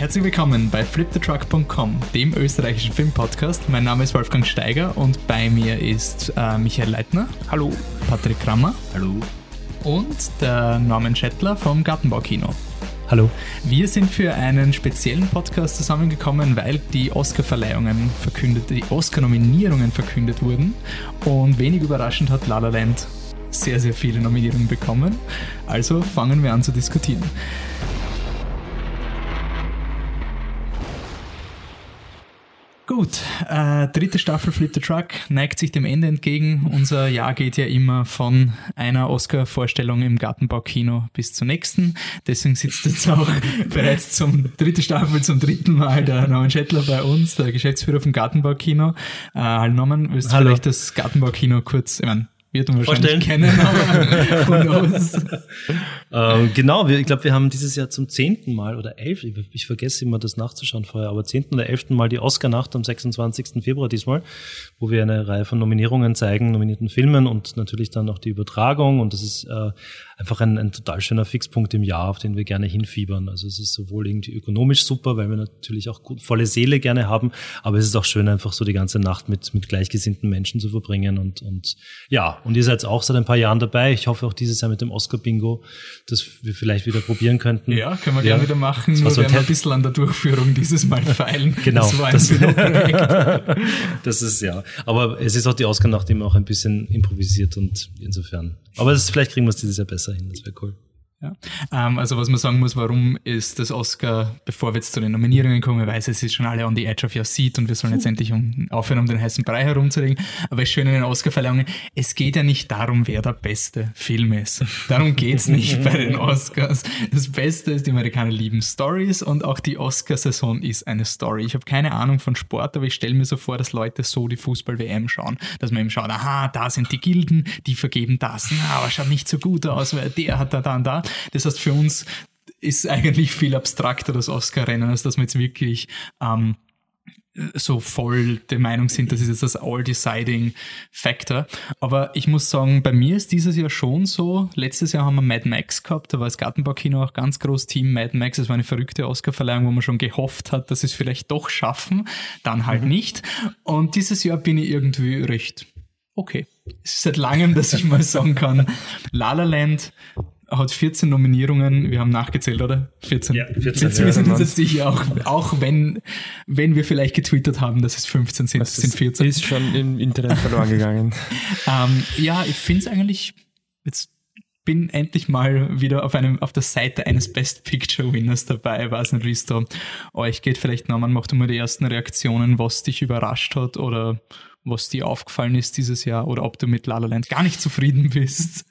Herzlich willkommen bei flipthetruck.com, dem österreichischen Filmpodcast. Mein Name ist Wolfgang Steiger und bei mir ist äh, Michael Leitner. Hallo. Patrick Krammer. Hallo. Und der Norman Schettler vom Gartenbaukino. Hallo. Wir sind für einen speziellen Podcast zusammengekommen, weil die Oscar-Verleihungen verkündet, die Oscar-Nominierungen verkündet wurden. Und wenig überraschend hat La La Land sehr, sehr viele Nominierungen bekommen. Also fangen wir an zu diskutieren. Gut, äh, dritte Staffel Flip the Truck neigt sich dem Ende entgegen. Unser Jahr geht ja immer von einer Oscar-Vorstellung im Gartenbaukino bis zur nächsten. Deswegen sitzt jetzt auch bereits zum dritte Staffel zum dritten Mal der Norman Schettler bei uns, der Geschäftsführer vom Gartenbaukino. Äh, hallo Norman, willst du Hallo. vielleicht das Gartenbaukino kurz, ich mein, wird man wahrscheinlich kennen, aber? Ähm, genau, wir, ich glaube, wir haben dieses Jahr zum zehnten Mal oder elf, ich, ich vergesse immer das nachzuschauen vorher, aber zehnten oder elften Mal die Oscar-Nacht am 26. Februar diesmal, wo wir eine Reihe von Nominierungen zeigen, nominierten Filmen und natürlich dann auch die Übertragung und das ist äh, einfach ein, ein total schöner Fixpunkt im Jahr, auf den wir gerne hinfiebern. Also es ist sowohl irgendwie ökonomisch super, weil wir natürlich auch gut, volle Seele gerne haben, aber es ist auch schön, einfach so die ganze Nacht mit, mit gleichgesinnten Menschen zu verbringen und, und ja, und ihr seid auch seit ein paar Jahren dabei. Ich hoffe auch dieses Jahr mit dem Oscar-Bingo, dass wir vielleicht wieder probieren könnten. Ja, können wir gerne wieder machen. Das Nur so ein werden wir ein bisschen an der Durchführung dieses Mal feilen. Genau, Das war ein das-. Das ist ja. Aber es ist auch die Oscar-Nacht immer auch ein bisschen improvisiert und insofern. Aber das, vielleicht kriegen wir es dieses Jahr besser Das wäre cool. Ja. Ähm, also was man sagen muss, warum ist das Oscar, bevor wir jetzt zu den Nominierungen kommen, ich weiß, es ist schon alle on the edge of your seat und wir sollen jetzt endlich um, aufhören, um den heißen Brei herumzureden. Aber schön in den Oscar-Verleihungen, es geht ja nicht darum, wer der beste Film ist. Darum geht's nicht bei den Oscars. Das Beste ist, die Amerikaner lieben Stories und auch die Oscar-Saison ist eine Story. Ich habe keine Ahnung von Sport, aber ich stelle mir so vor, dass Leute so die Fußball-WM schauen. Dass man eben schaut, aha, da sind die Gilden, die vergeben das. Na, aber schaut nicht so gut aus, weil der hat da, da und da. Das heißt, für uns ist eigentlich viel abstrakter das Oscar-Rennen, als dass wir jetzt wirklich ähm, so voll der Meinung sind, das ist jetzt das all-deciding Factor. Aber ich muss sagen, bei mir ist dieses Jahr schon so. Letztes Jahr haben wir Mad Max gehabt, da war das Gartenbaukino auch ganz groß Team Mad Max. Es war eine verrückte Oscar-Verleihung, wo man schon gehofft hat, dass sie es vielleicht doch schaffen, dann halt nicht. Und dieses Jahr bin ich irgendwie recht okay. Es ist seit langem, dass ich mal sagen kann, La La Land hat 14 Nominierungen. Wir haben nachgezählt, oder? 14. Ja, 14, Jetzt, ja, wir sind uns jetzt sicher, auch, auch wenn, wenn wir vielleicht getwittert haben, dass es 15 sind, es sind 14. Ist schon im Internet verloren gegangen. Ähm, ja, ich finde es eigentlich, jetzt bin endlich mal wieder auf einem auf der Seite eines Best Picture Winners dabei. Ich weiß nicht, wie es da euch geht. Vielleicht, Norman, mach du mal die ersten Reaktionen, was dich überrascht hat oder was dir aufgefallen ist dieses Jahr oder ob du mit La La Land gar nicht zufrieden bist.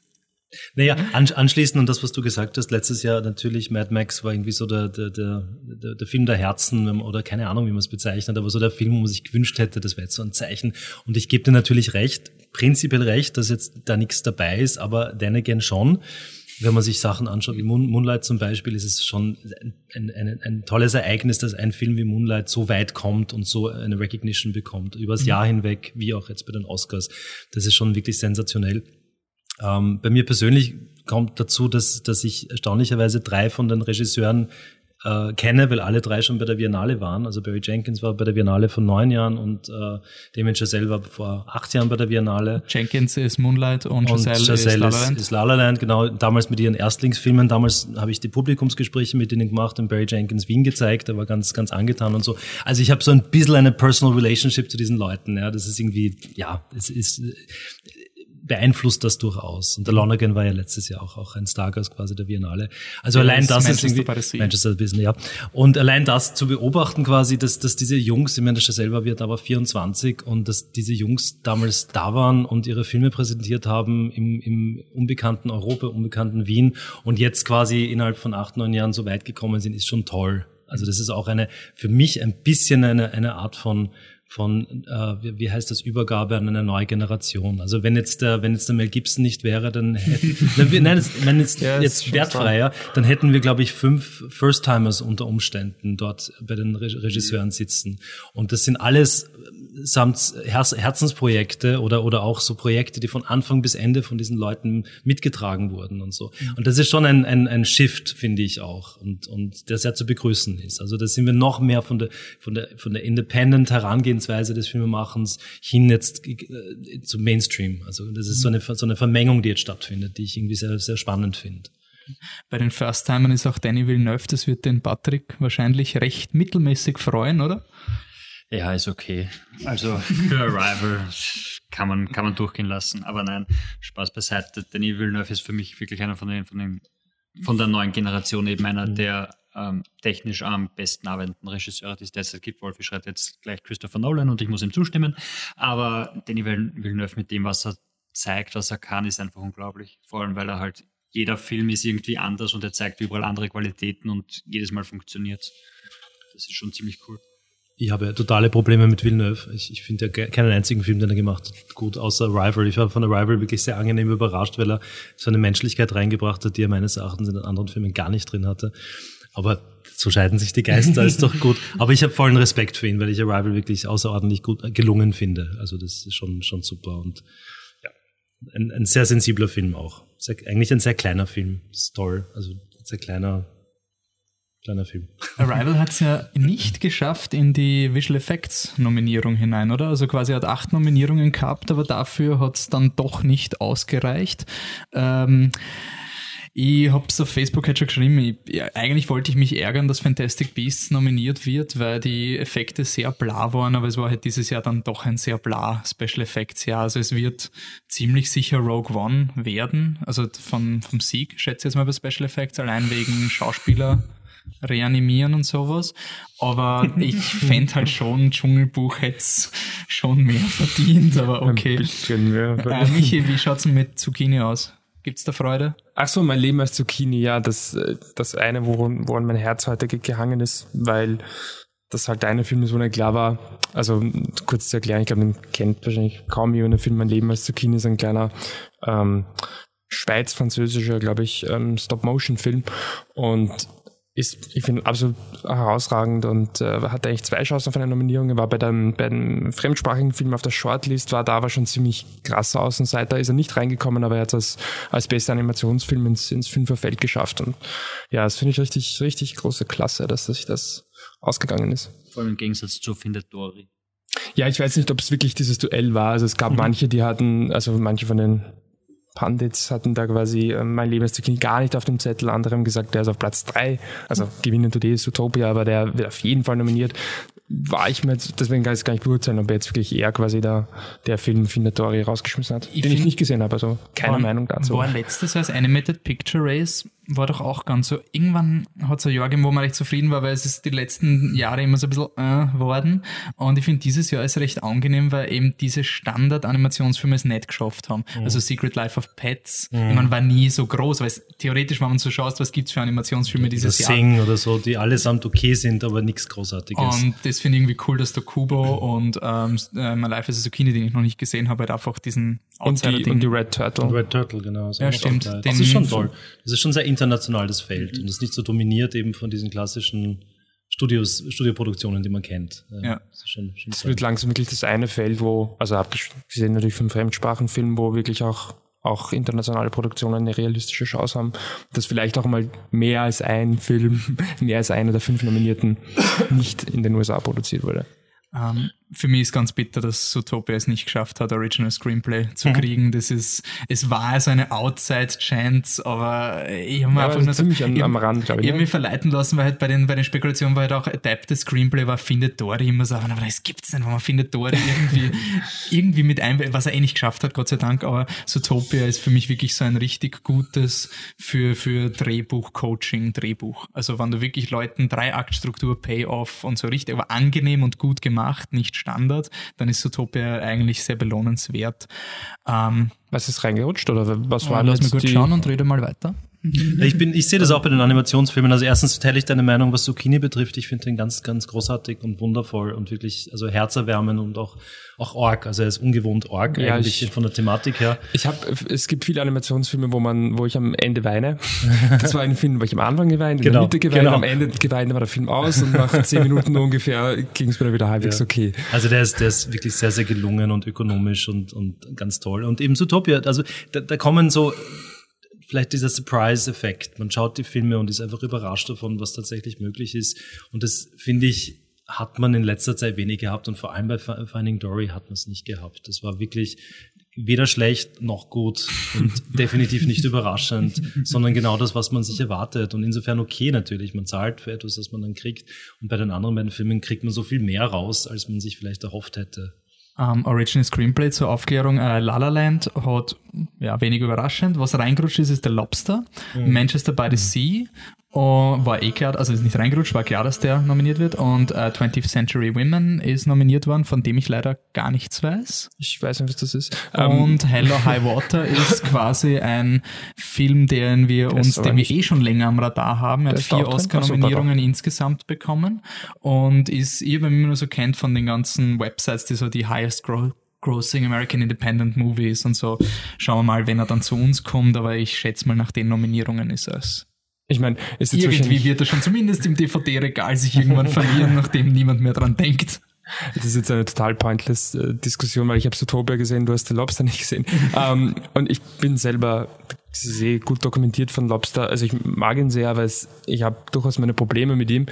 Naja, an, anschließend und das, was du gesagt hast, letztes Jahr natürlich Mad Max war irgendwie so der, der, der, der, Film der Herzen oder keine Ahnung, wie man es bezeichnet, aber so der Film, wo man sich gewünscht hätte, das wäre jetzt so ein Zeichen. Und ich gebe dir natürlich recht, prinzipiell recht, dass jetzt da nichts dabei ist, aber then again schon. Wenn man sich Sachen anschaut, wie Moon, Moonlight zum Beispiel, ist es schon ein, ein, ein tolles Ereignis, dass ein Film wie Moonlight so weit kommt und so eine Recognition bekommt, übers Jahr hinweg, wie auch jetzt bei den Oscars. Das ist schon wirklich sensationell. Ähm, bei mir persönlich kommt dazu, dass, dass ich erstaunlicherweise drei von den Regisseuren äh, kenne, weil alle drei schon bei der Biennale waren. Also Barry Jenkins war bei der Biennale vor neun Jahren und äh, Damien Chazelle war vor acht Jahren bei der Biennale. Jenkins ist Moonlight und Und Giselle, ist La La ist, Land. ist La La Land, genau. Damals mit ihren Erstlingsfilmen. Damals habe ich die Publikumsgespräche mit ihnen gemacht und Barry Jenkins Wien gezeigt. Der war ganz, ganz angetan und so. Also ich habe so ein bisschen eine personal relationship zu diesen Leuten. Ja, das ist irgendwie, ja, es ist beeinflusst das durchaus. Und der Lonergan war ja letztes Jahr auch, auch ein Stargast quasi der Biennale. Also Ja, allein das das ist Manchester irgendwie Sea. Manchester Sea, ja. Und allein das zu beobachten quasi, dass, dass diese Jungs, ich meine, der selber wird aber 24 und dass diese Jungs damals da waren und ihre Filme präsentiert haben im, im unbekannten Europa, unbekannten Wien und jetzt quasi innerhalb von acht, neun Jahren so weit gekommen sind, ist schon toll. Also das ist auch eine, für mich ein bisschen eine, eine Art von, von äh, wie, heißt das Übergabe an eine neue Generation. Also wenn jetzt der wenn jetzt der Mel Gibson nicht wäre, dann hätten, wir- nein, jetzt, wenn jetzt, Ja, jetzt wertfreier, dann hätten wir glaube ich fünf First-Timers unter Umständen dort bei den Re Regisseuren sitzen. Und das sind alles samt Herz Herzensprojekte oder, oder auch so Projekte, die von Anfang bis Ende von diesen Leuten mitgetragen wurden und so. Und das ist schon ein, ein, ein Shift, finde ich auch, und, und der sehr zu begrüßen ist. Also da sind wir noch mehr von der, von der, von der Independent Herangehensweise des Filmemachens hin jetzt äh, zum Mainstream. Also das ist so eine, so eine Vermengung, die jetzt stattfindet, die ich irgendwie sehr, sehr spannend finde. Bei den First-Timern ist auch Danny Villeneuve, das wird den Patrick wahrscheinlich recht mittelmäßig freuen, oder? Ja, ist okay. Also für Arrival kann man, kann man durchgehen lassen. Aber nein, Spaß beiseite. Denis Villeneuve ist für mich wirklich einer von den, von den, von der neuen Generation eben einer mhm. der ähm, technisch am besten arbeitenden Regisseure, die es derzeit gibt. Wolfi schreibt jetzt gleich Christopher Nolan und ich muss ihm zustimmen. Aber Denis Villeneuve mit dem, was er zeigt, was er kann, ist einfach unglaublich. Vor allem, weil er halt, jeder Film ist irgendwie anders und er zeigt überall andere Qualitäten und jedes Mal funktioniert. Das ist schon ziemlich cool. Ich habe totale Probleme mit Villeneuve. Ich, ich finde ja keinen einzigen Film, den er gemacht hat, gut, außer Rival. Ich war von der Rival wirklich sehr angenehm überrascht, weil er so eine Menschlichkeit reingebracht hat, die er meines Erachtens in den anderen Filmen gar nicht drin hatte. Aber so scheiden sich die Geister, ist doch gut. Aber ich habe vollen Respekt für ihn, weil ich Arrival wirklich außerordentlich gut gelungen finde. Also das ist schon, schon super und ja, ein, ein sehr sensibler Film auch. Sehr, eigentlich ein sehr kleiner Film. Das ist toll. Also ein sehr kleiner Kleiner Film. Arrival hat es ja nicht geschafft in die Visual Effects Nominierung hinein, oder? Also quasi hat acht Nominierungen gehabt, aber dafür hat es dann doch nicht ausgereicht. Ähm, ich habe es auf Facebook halt schon geschrieben, ich, ja, eigentlich wollte ich mich ärgern, dass Fantastic Beasts nominiert wird, weil die Effekte sehr bla waren, aber es war halt dieses Jahr dann doch ein sehr bla Special Effects Jahr. Also es wird ziemlich sicher Rogue One werden, also von, vom Sieg schätze ich jetzt mal bei Special Effects, allein wegen Schauspieler reanimieren und sowas. Aber ich fände halt schon, Dschungelbuch hätte schon mehr verdient, aber okay. Ein bisschen mehr. Äh, Michi, wie schaut's denn mit Zucchini aus? Gibt's da Freude? Ach so, mein Leben als Zucchini, ja, das, äh, das eine, woran, woran mein Herz heute gehangen ist, weil das halt eine Film wo nicht klar war. Also kurz zu erklären, ich glaube, den kennt wahrscheinlich kaum jemand. Der Film Mein Leben als Zucchini ist ein kleiner ähm, schweiz-französischer, glaube ich, ähm, Stop-Motion-Film. Und ist, ich finde, absolut herausragend und äh, hat eigentlich zwei Chancen auf eine Nominierung. Er war bei dem, bei dem fremdsprachigen Film auf der Shortlist, war da aber schon ziemlich krasser Außenseiter, ist er nicht reingekommen, aber er hat es als, als bester Animationsfilm ins, ins Fünferfeld geschafft. Und ja, das finde ich richtig, richtig große Klasse, dass sich das ausgegangen ist. Vor allem im Gegensatz zu Findet Dory. Ja, ich weiß nicht, ob es wirklich dieses Duell war. Also es gab mhm. manche, die hatten, also manche von den Pandits hatten da quasi äh, mein Lebenszyklin gar nicht auf dem Zettel. Andere haben gesagt, der ist auf Platz drei. Also gewinnen tut ist Utopia, aber der wird auf jeden Fall nominiert. War ich mir jetzt, deswegen kann ich es gar nicht beurteilen, ob er jetzt wirklich eher quasi da der Film Findatori rausgeschmissen hat, ich den ich nicht gesehen habe. Also keine war, Meinung dazu. War letztes Jahr das Animated Picture Race war doch auch ganz so. Irgendwann hat es ein Jahr gegeben, wo man recht zufrieden war, weil es ist die letzten Jahre immer so ein bisschen äh, worden. Und ich finde, dieses Jahr ist recht angenehm, weil eben diese Standard-Animationsfilme es nicht geschafft haben. Mhm. Also Secret Life of Pets, mhm. ich meine, war nie so groß, weil es theoretisch, wenn man so schaut, was gibt's für Animationsfilme dieses das Jahr. Sing oder so, die allesamt okay sind, aber nichts Großartiges. Und das finde ich irgendwie cool, dass der Kubo und ähm, äh, My Life is a Zucchini, den ich noch nicht gesehen habe, halt einfach diesen und die, und die Red Turtle. Und Red Turtle, genau. Ja, stimmt. Das ist schon toll. Das ist schon sehr international, das Feld. Mhm. Und das ist nicht so dominiert eben von diesen klassischen Studios, Studioproduktionen, die man kennt. Ja. Das, schon, schon das wird langsam wirklich das eine Feld, wo, also abgesehen natürlich vom Fremdsprachenfilm, wo wirklich auch auch internationale Produktionen eine realistische Chance haben, dass vielleicht auch mal mehr als ein Film, mehr als einer der fünf Nominierten nicht in den USA produziert wurde. Um, ähm, für mich ist ganz bitter, dass Zootopia es nicht geschafft hat, Original Screenplay zu mhm. kriegen. Das ist, es war also eine Outside-Chance, aber ich habe mir ja, einfach nur ziemlich so, am, am Rand, glaube ich. Ich habe ne? mich verleiten lassen, weil halt bei den, bei den Spekulationen war halt auch Adapted Screenplay war Findet Dory immer so, aber das gibt's nicht, wenn man Findet Dory irgendwie, irgendwie mit ein, was er eh nicht geschafft hat, Gott sei Dank, aber Zootopia ist für mich wirklich so ein richtig gutes für, für Drehbuch, Coaching, Drehbuch. Also wenn du wirklich Leuten Drei-Akt-Struktur, Payoff und so richtig, aber angenehm und gut gemacht, nicht Standard, dann ist Zootopia eigentlich sehr belohnenswert. Ähm, was ist reingerutscht oder was war Lass mich gut schauen und rede mal weiter. Ich, bin, ich sehe das auch bei den Animationsfilmen. Also erstens teile ich deine Meinung, was Zucchini betrifft. Ich finde den ganz, ganz großartig und wundervoll und wirklich, also herzerwärmend und auch, auch arg. Also er ist ungewohnt arg Ja, eigentlich ich- von der Thematik her. Ich habe, es gibt viele Animationsfilme, wo man, wo ich am Ende weine. Das war ein Film, wo ich am Anfang geweint, in Genau, der Mitte geweint, genau. am Ende geweint, war der Film aus und nach zehn Minuten ungefähr ging es mir dann wieder halbwegs Ja. okay. Also der ist, der ist wirklich sehr, sehr gelungen und ökonomisch und, und ganz toll. Und eben Zootopia, also da, da kommen so vielleicht dieser Surprise-Effekt. Man schaut die Filme und ist einfach überrascht davon, was tatsächlich möglich ist. Und das finde ich, hat man in letzter Zeit wenig gehabt und vor allem bei Fi- Finding Dory hat man es nicht gehabt. Das war wirklich weder schlecht noch gut und definitiv nicht überraschend, sondern genau das, was man sich erwartet. Und insofern okay natürlich, man zahlt für etwas, das man dann kriegt. Und bei den anderen beiden Filmen kriegt man so viel mehr raus, als man sich vielleicht erhofft hätte. Ähm, Original Screenplay zur Aufklärung. Äh, La La Land hat, ja, wenig überraschend. Was reingerutscht ist, ist der Lobster. Manchester by the Sea. Oh, war eh klar, also ist nicht reingerutscht, war klar, dass der nominiert wird. Und äh, 20th Century Women ist nominiert worden, von dem ich leider gar nichts weiß. Ich weiß nicht, was das ist. Ähm, Und Hello High Water ist quasi ein Film, den wir uns, den wir eh schon länger am Radar haben. Er hat vier? Oscar-Nominierungen insgesamt bekommen und ist, ich habe ihn immer nur so kennt von den ganzen Websites, die so die highest gro grossing American Independent Movies und so. Schauen wir mal, wenn er dann zu uns kommt, aber ich schätze mal, nach den Nominierungen ist er es. Ich meine, ist jetzt Irgendwie wird er schon zumindest im DVD-Regal sich irgendwann verlieren, nachdem niemand mehr dran denkt. das ist jetzt eine total pointless äh, Diskussion, weil ich habe Zootopia gesehen, du hast den Lobster nicht gesehen. ähm, und ich bin selber sehr gut dokumentiert von Lobster. Also ich mag ihn sehr, weil es, ich habe durchaus meine Probleme mit ihm.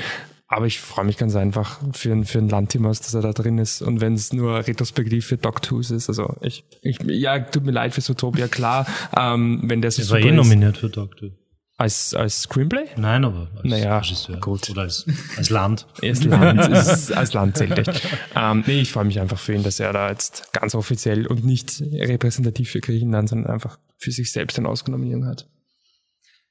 Aber ich freue mich ganz einfach für, ein- für einen Lantimos, dass er da drin ist. Und wenn es nur retrospektiv für Dogtooth ist, also ich, ich, ja, tut mir leid für Zootopia, klar, ähm, wenn der so Er war super eh ist. nominiert für Doctor. Als, als Screenplay? Nein, aber als Naja, Regisseur. gut. Oder als, als Land. Als Land, ist, als Land zählt echt. Ähm, nee, ich freue mich einfach für ihn, dass er da jetzt ganz offiziell und nicht repräsentativ für Griechenland, sondern einfach für sich selbst eine Ausnominierung hat.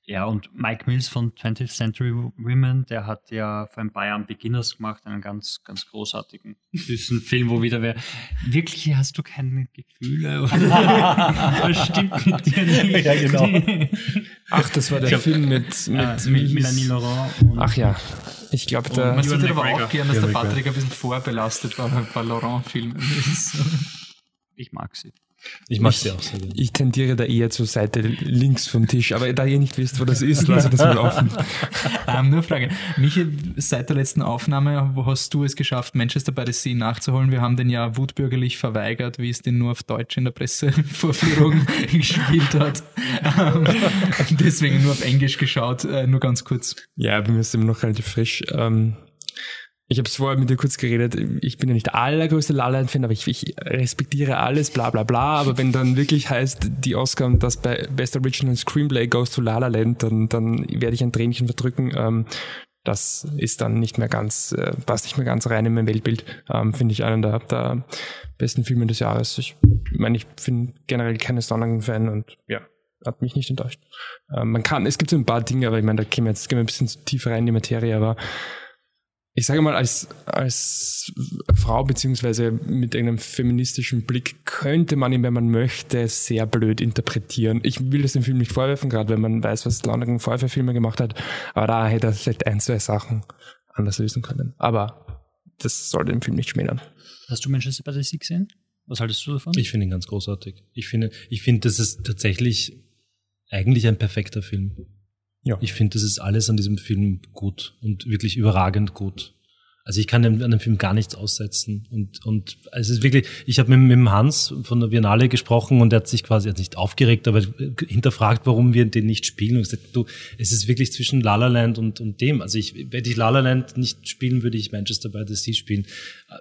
Ja, und Mike Mills von 20th Century Women, der hat ja vor ein paar Jahren Beginners gemacht, einen ganz, ganz großartigen, süßen Film, wo wieder wer, wirklich hast du keine Gefühle? Was stimmt mit dir nicht? Ja, genau. Ach, das war der glaub, Film mit, mit, Äh, mit Melanie Laurent. Und Ach ja, ich glaube, Man da, sollte aber McGregor. auch gern, dass der Patrick ein bisschen vorbelastet war bei Laurent-Filmen. ich mag sie. Ich mag sie auch sehr gerne. ich tendiere da eher zur Seite links vom Tisch, aber da ihr nicht wisst, wo das ist, lasse ich das mal offen. Ähm, nur Frage. Michi, seit der letzten Aufnahme, hast du es geschafft, Manchester by the Sea nachzuholen? Wir haben den ja wutbürgerlich verweigert, wie es den nur auf Deutsch in der Pressevorführung gespielt hat. Ähm, deswegen nur auf Englisch geschaut, äh, nur ganz kurz. Ja, bei mir ist immer noch relativ frisch. Ähm, ich habe es vorher mit dir kurz geredet. Ich bin ja nicht der allergrößte La La Land-Fan, aber ich, ich respektiere alles, bla bla bla. Aber wenn dann wirklich heißt, die Oscar und das bei Best Original Screenplay goes to La La Land, dann, dann werde ich ein Tränchen verdrücken. Ähm, das ist dann nicht mehr ganz, äh, passt nicht mehr ganz rein in mein Weltbild. Ähm, Finde ich einen der, der besten Filme des Jahres. Ich meine, ich bin generell kein Sonnenfan und ja, hat mich nicht enttäuscht. Ähm, man kann, es gibt so ein paar Dinge, aber ich meine, da gehen wir jetzt gehen wir ein bisschen zu tief rein in die Materie, aber ich sage mal, als, als Frau beziehungsweise mit einem feministischen Blick könnte man ihn, wenn man möchte, sehr blöd interpretieren. Ich will das dem Film nicht vorwerfen, gerade wenn man weiß, was Flanagan vorher für Filme gemacht hat, aber da hätte er vielleicht ein, zwei Sachen anders lösen können. Aber das sollte dem Film nicht schmälern. Hast du Manchester by the Sea gesehen? Was haltest du davon? Ich finde ihn ganz großartig. Ich finde, ich finde, das ist tatsächlich eigentlich ein perfekter Film. Ja. Ich finde, das ist alles an diesem Film gut und wirklich überragend gut. Also ich kann dem, an dem Film gar nichts aussetzen. Und, und es ist wirklich, ich habe mit, mit dem Hans von der Biennale gesprochen und er hat sich quasi hat nicht aufgeregt, aber hinterfragt, warum wir den nicht spielen. Und gesagt, du, es ist wirklich zwischen La La Land und, und dem. Also ich, wenn ich La La Land nicht spielen, würde ich Manchester by the Sea spielen.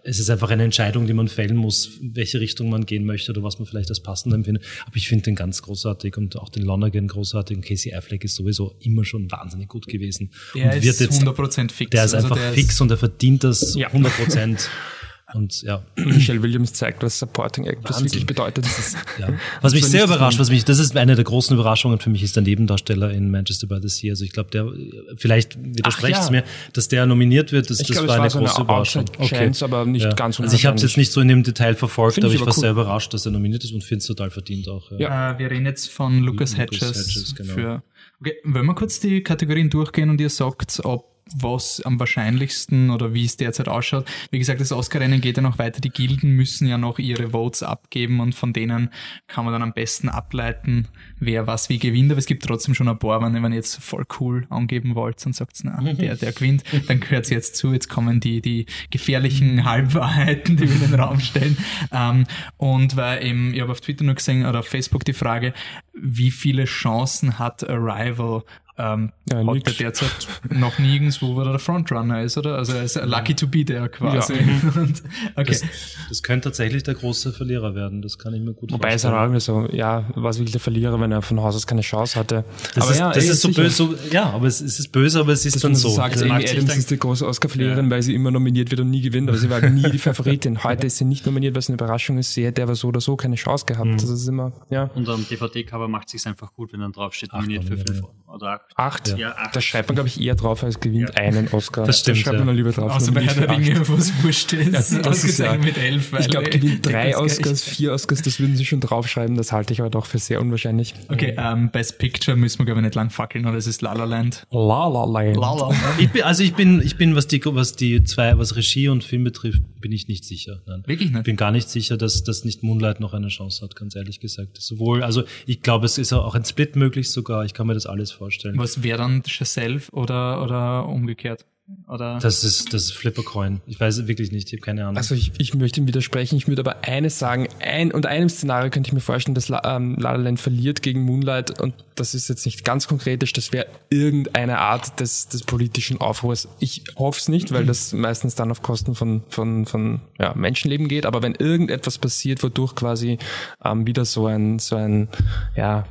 Es ist einfach eine Entscheidung, die man fällen muss, welche Richtung man gehen möchte oder was man vielleicht als passend empfindet. Aber ich finde den ganz großartig und auch den Lonergan großartig. Und Casey Affleck ist sowieso immer schon wahnsinnig gut gewesen. Der und ist 100% fix. Der ist Also einfach der ist- fix und er verdient das Ja. 100 Prozent. Und ja, Michelle Williams zeigt, was Supporting Actress wirklich bedeutet. Das ist, ja. Was mich sehr überrascht, was mich, das ist eine der großen Überraschungen für mich, ist der Nebendarsteller in Manchester by the Sea. Also ich glaube, der, vielleicht widersprecht es ja. mir, dass der nominiert wird, das, Ich das glaube, war es eine war so eine große Überraschung. Outside-Chance, aber nicht ganz Also ich habe es jetzt nicht so in dem Detail verfolgt, aber ich war cool. sehr überrascht, dass er nominiert ist und finde es total verdient auch. Ja. Äh, wir reden jetzt von Lucas, Lucas Hedges, Hedges, genau. für Okay, wenn wir kurz die Kategorien durchgehen und ihr sagt, ob was am wahrscheinlichsten oder wie es derzeit ausschaut. Wie gesagt, das Oscar-Rennen geht ja noch weiter. Die Gilden müssen ja noch ihre Votes abgeben und von denen kann man dann am besten ableiten, wer was wie gewinnt. Aber es gibt trotzdem schon ein paar, wenn ihr jetzt voll cool angeben wollt und sagt, na, der, der gewinnt, dann gehört jetzt zu. Jetzt kommen die, die gefährlichen Halbwahrheiten, die wir in den Raum stellen. Ähm, und weil eben, ich habe auf Twitter nur gesehen oder auf Facebook die Frage, wie viele Chancen hat Arrival ähm, ja, hat nix. derzeit noch nirgendwo, wo er der Frontrunner ist, oder? Also er ist lucky to be there quasi. Ja. Und, okay. Das, das, könnte tatsächlich der große Verlierer werden, das kann ich mir gut Wobei vorstellen. Wobei ist er auch so, ja, was will der Verlierer, wenn er von Haus aus keine Chance hatte. Das aber ist, ja, das ist so böse, so, ja, aber es, es, ist böse, aber es ist das dann so. Sagt, Amy Adams ist die große Oscar-Verliererin, ja. weil sie immer nominiert wird und nie gewinnt, aber sie war nie die Favoritin. Heute ist sie nicht nominiert, was eine Überraschung ist. Sie hätte aber so oder so keine Chance gehabt. Mhm. Das ist immer, ja. Und am DVD-Cover macht es sich einfach gut, wenn dann draufsteht, nominiert für fünf oder acht. Ja, acht. Da schreibt man, glaube ich, eher drauf, als gewinnt ja. einen Oscar. Das stimmt. Da schreibt ja. man lieber drauf. Außer bei Herr der Ringe, wo es wurscht ist. Ja, das ist ja, mit elf. Ich glaube, gewinnt drei Oscars, vier Oscars, das würden sie schon draufschreiben. Das halte ich aber doch für sehr unwahrscheinlich. Okay, um, ähm, Best Picture müssen wir, glaube ich, nicht lang fackeln, oder es ist La La Land. La La Land. La La Land. Ich bin, also ich bin, ich bin, was die, was die zwei, was Regie und Film betrifft, bin ich nicht sicher. Nein. Wirklich nicht? Ich bin gar nicht sicher, dass, dass nicht Moonlight noch eine Chance hat, ganz ehrlich gesagt. Sowohl, also ich glaube, es ist auch ein Split möglich sogar. Ich kann mir das alles vorstellen. Was wäre dann Chazelle oder, oder umgekehrt? Oder? Das ist, das ist Flippercoin. Ich weiß wirklich nicht, ich habe keine Ahnung. Also ich, ich möchte ihm widersprechen. Ich würde aber eines sagen. Ein, unter einem Szenario könnte ich mir vorstellen, dass La, ähm, La La Land verliert gegen Moonlight und das ist jetzt nicht ganz konkretisch, das wäre irgendeine Art des, des politischen Aufruhrs. Ich hoffe es nicht, weil das meistens dann auf Kosten von, von, von ja, Menschenleben geht, aber wenn irgendetwas passiert, wodurch quasi ähm, wieder so ein, so ein ja,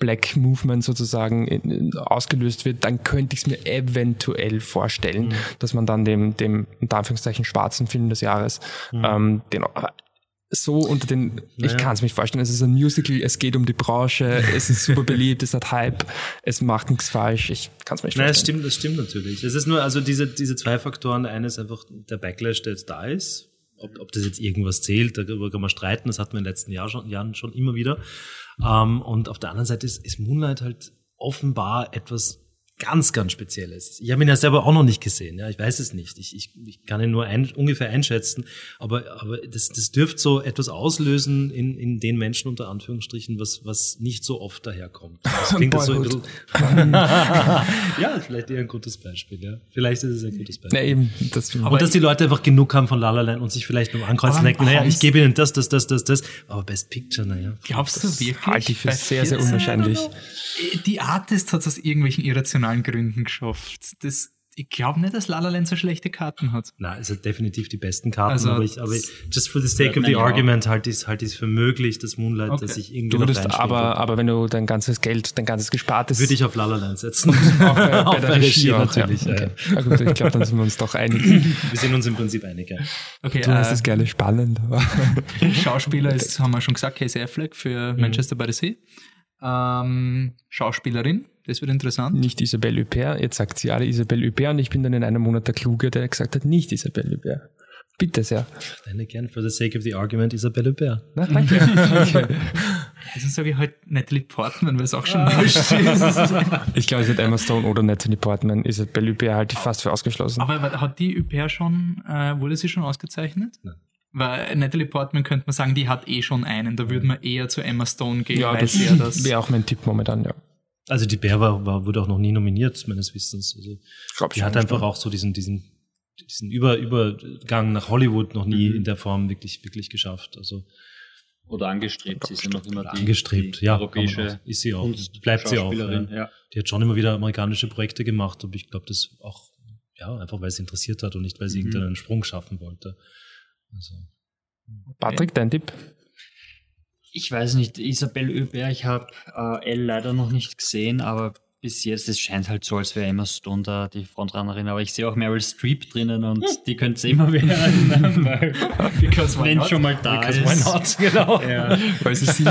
Black Movement sozusagen in, in, ausgelöst wird, dann könnte ich es mir eventuell vorstellen, mhm. dass man dann dem, dem unter Anführungszeichen schwarzen Film des Jahres mhm. ähm, den so unter den, naja. ich kann es mir vorstellen, es ist ein Musical, es geht um die Branche, es ist super beliebt, es hat Hype, es macht nichts falsch, ich kann es mir nicht vorstellen. Nein, das stimmt, das stimmt natürlich. Es ist nur, also diese, diese zwei Faktoren, eines einfach der Backlash, der jetzt da ist, ob, ob das jetzt irgendwas zählt, darüber kann man streiten, das hatten wir in den letzten Jahr schon, Jahren schon immer wieder. Ähm, und auf der anderen Seite ist, ist Moonlight halt offenbar etwas ganz, ganz Spezielles. Ich habe ihn ja selber auch noch nicht gesehen, ja, ich weiß es nicht. Ich, ich, ich kann ihn nur ein, ungefähr einschätzen, aber, aber das, das dürfte so etwas auslösen in, in den Menschen unter Anführungsstrichen, was, was nicht so oft daherkommt. Das klingt das so ein bisschen, Ja, vielleicht eher ein gutes Beispiel, ja. Vielleicht ist es ein gutes Beispiel. Ja, eben, das, aber dass die Leute einfach genug haben von La La Land und sich vielleicht beim Ankreuzen denken, naja, ich gebe ihnen das, das, das, das, das, aber Best Picture, naja. Glaubst du wirklich? Halte ich für sehr, sehr unwahrscheinlich. Die Artist hat es aus irgendwelchen irrationalen rationalen Gründen geschafft. Das, ich glaube nicht, dass La La Land so schlechte Karten hat. Nein, es hat definitiv die besten Karten, also, aber, ich, aber just for the sake of the argument halte ich es halt für möglich, dass Moonlight, okay. dass ich irgendwie du würdest aber, aber wenn du dein ganzes Geld, dein ganzes Gespartes... Würde ich auf La La Land setzen. auch bei, bei der Regie, auch, natürlich. Ja. Okay. Ja. gut, ich glaube, dann sind wir uns doch einig. wir sind uns im Prinzip einig, ja. Okay, du äh, hast es gerne spannend. Schauspieler ist, haben wir schon gesagt, Casey Affleck für mhm. Manchester by the Sea. Ähm, Schauspielerin das wird interessant. Nicht Isabelle Huppert. Jetzt sagt sie alle Isabelle Huppert und ich bin dann in einem Monat der Kluge, der gesagt hat, nicht Isabelle Huppert. Bitte sehr. Then again, for the sake of the argument, Isabelle Huppert. Na, danke. danke. Also sage ich halt Natalie Portman, weil es auch schon wurscht ist. ich glaube, es wird Emma Stone oder Natalie Portman. Isabelle Huppert halte ich fast für ausgeschlossen. Aber hat die Huppert schon, äh, wurde sie schon ausgezeichnet? Nein. Weil Natalie Portman könnte man sagen, die hat eh schon einen. Da würde man eher zu Emma Stone gehen. Ja, das, das wäre auch mein Tipp momentan, ja. Also die Bär war, war, wurde auch noch nie nominiert, meines Wissens. Also Glaub die hat einfach auch so diesen, diesen, diesen Über, Übergang nach Hollywood noch nie mhm. in der Form wirklich, wirklich geschafft. Also oder angestrebt. Sie ist ja noch immer die, angestrebt, die ja, europäische ist sie auch, bleibt sie auch. Ja. ja. Die hat schon immer wieder amerikanische Projekte gemacht, aber ich glaube, das auch ja einfach weil sie interessiert hat und nicht weil sie mhm. irgendeinen Sprung schaffen wollte. Also. Patrick, dein Tipp? Ich weiß nicht, Isabelle Oeber, ich habe äh, Elle leider noch nicht gesehen, aber bis jetzt, es scheint halt so, als wäre Emma Stone da die Frontrunnerin, aber ich sehe auch Meryl Streep drinnen und hm. die könnte es immer werden, weil wenn schon mal da Because ist. Why not, genau. Ja. Weil sie sieht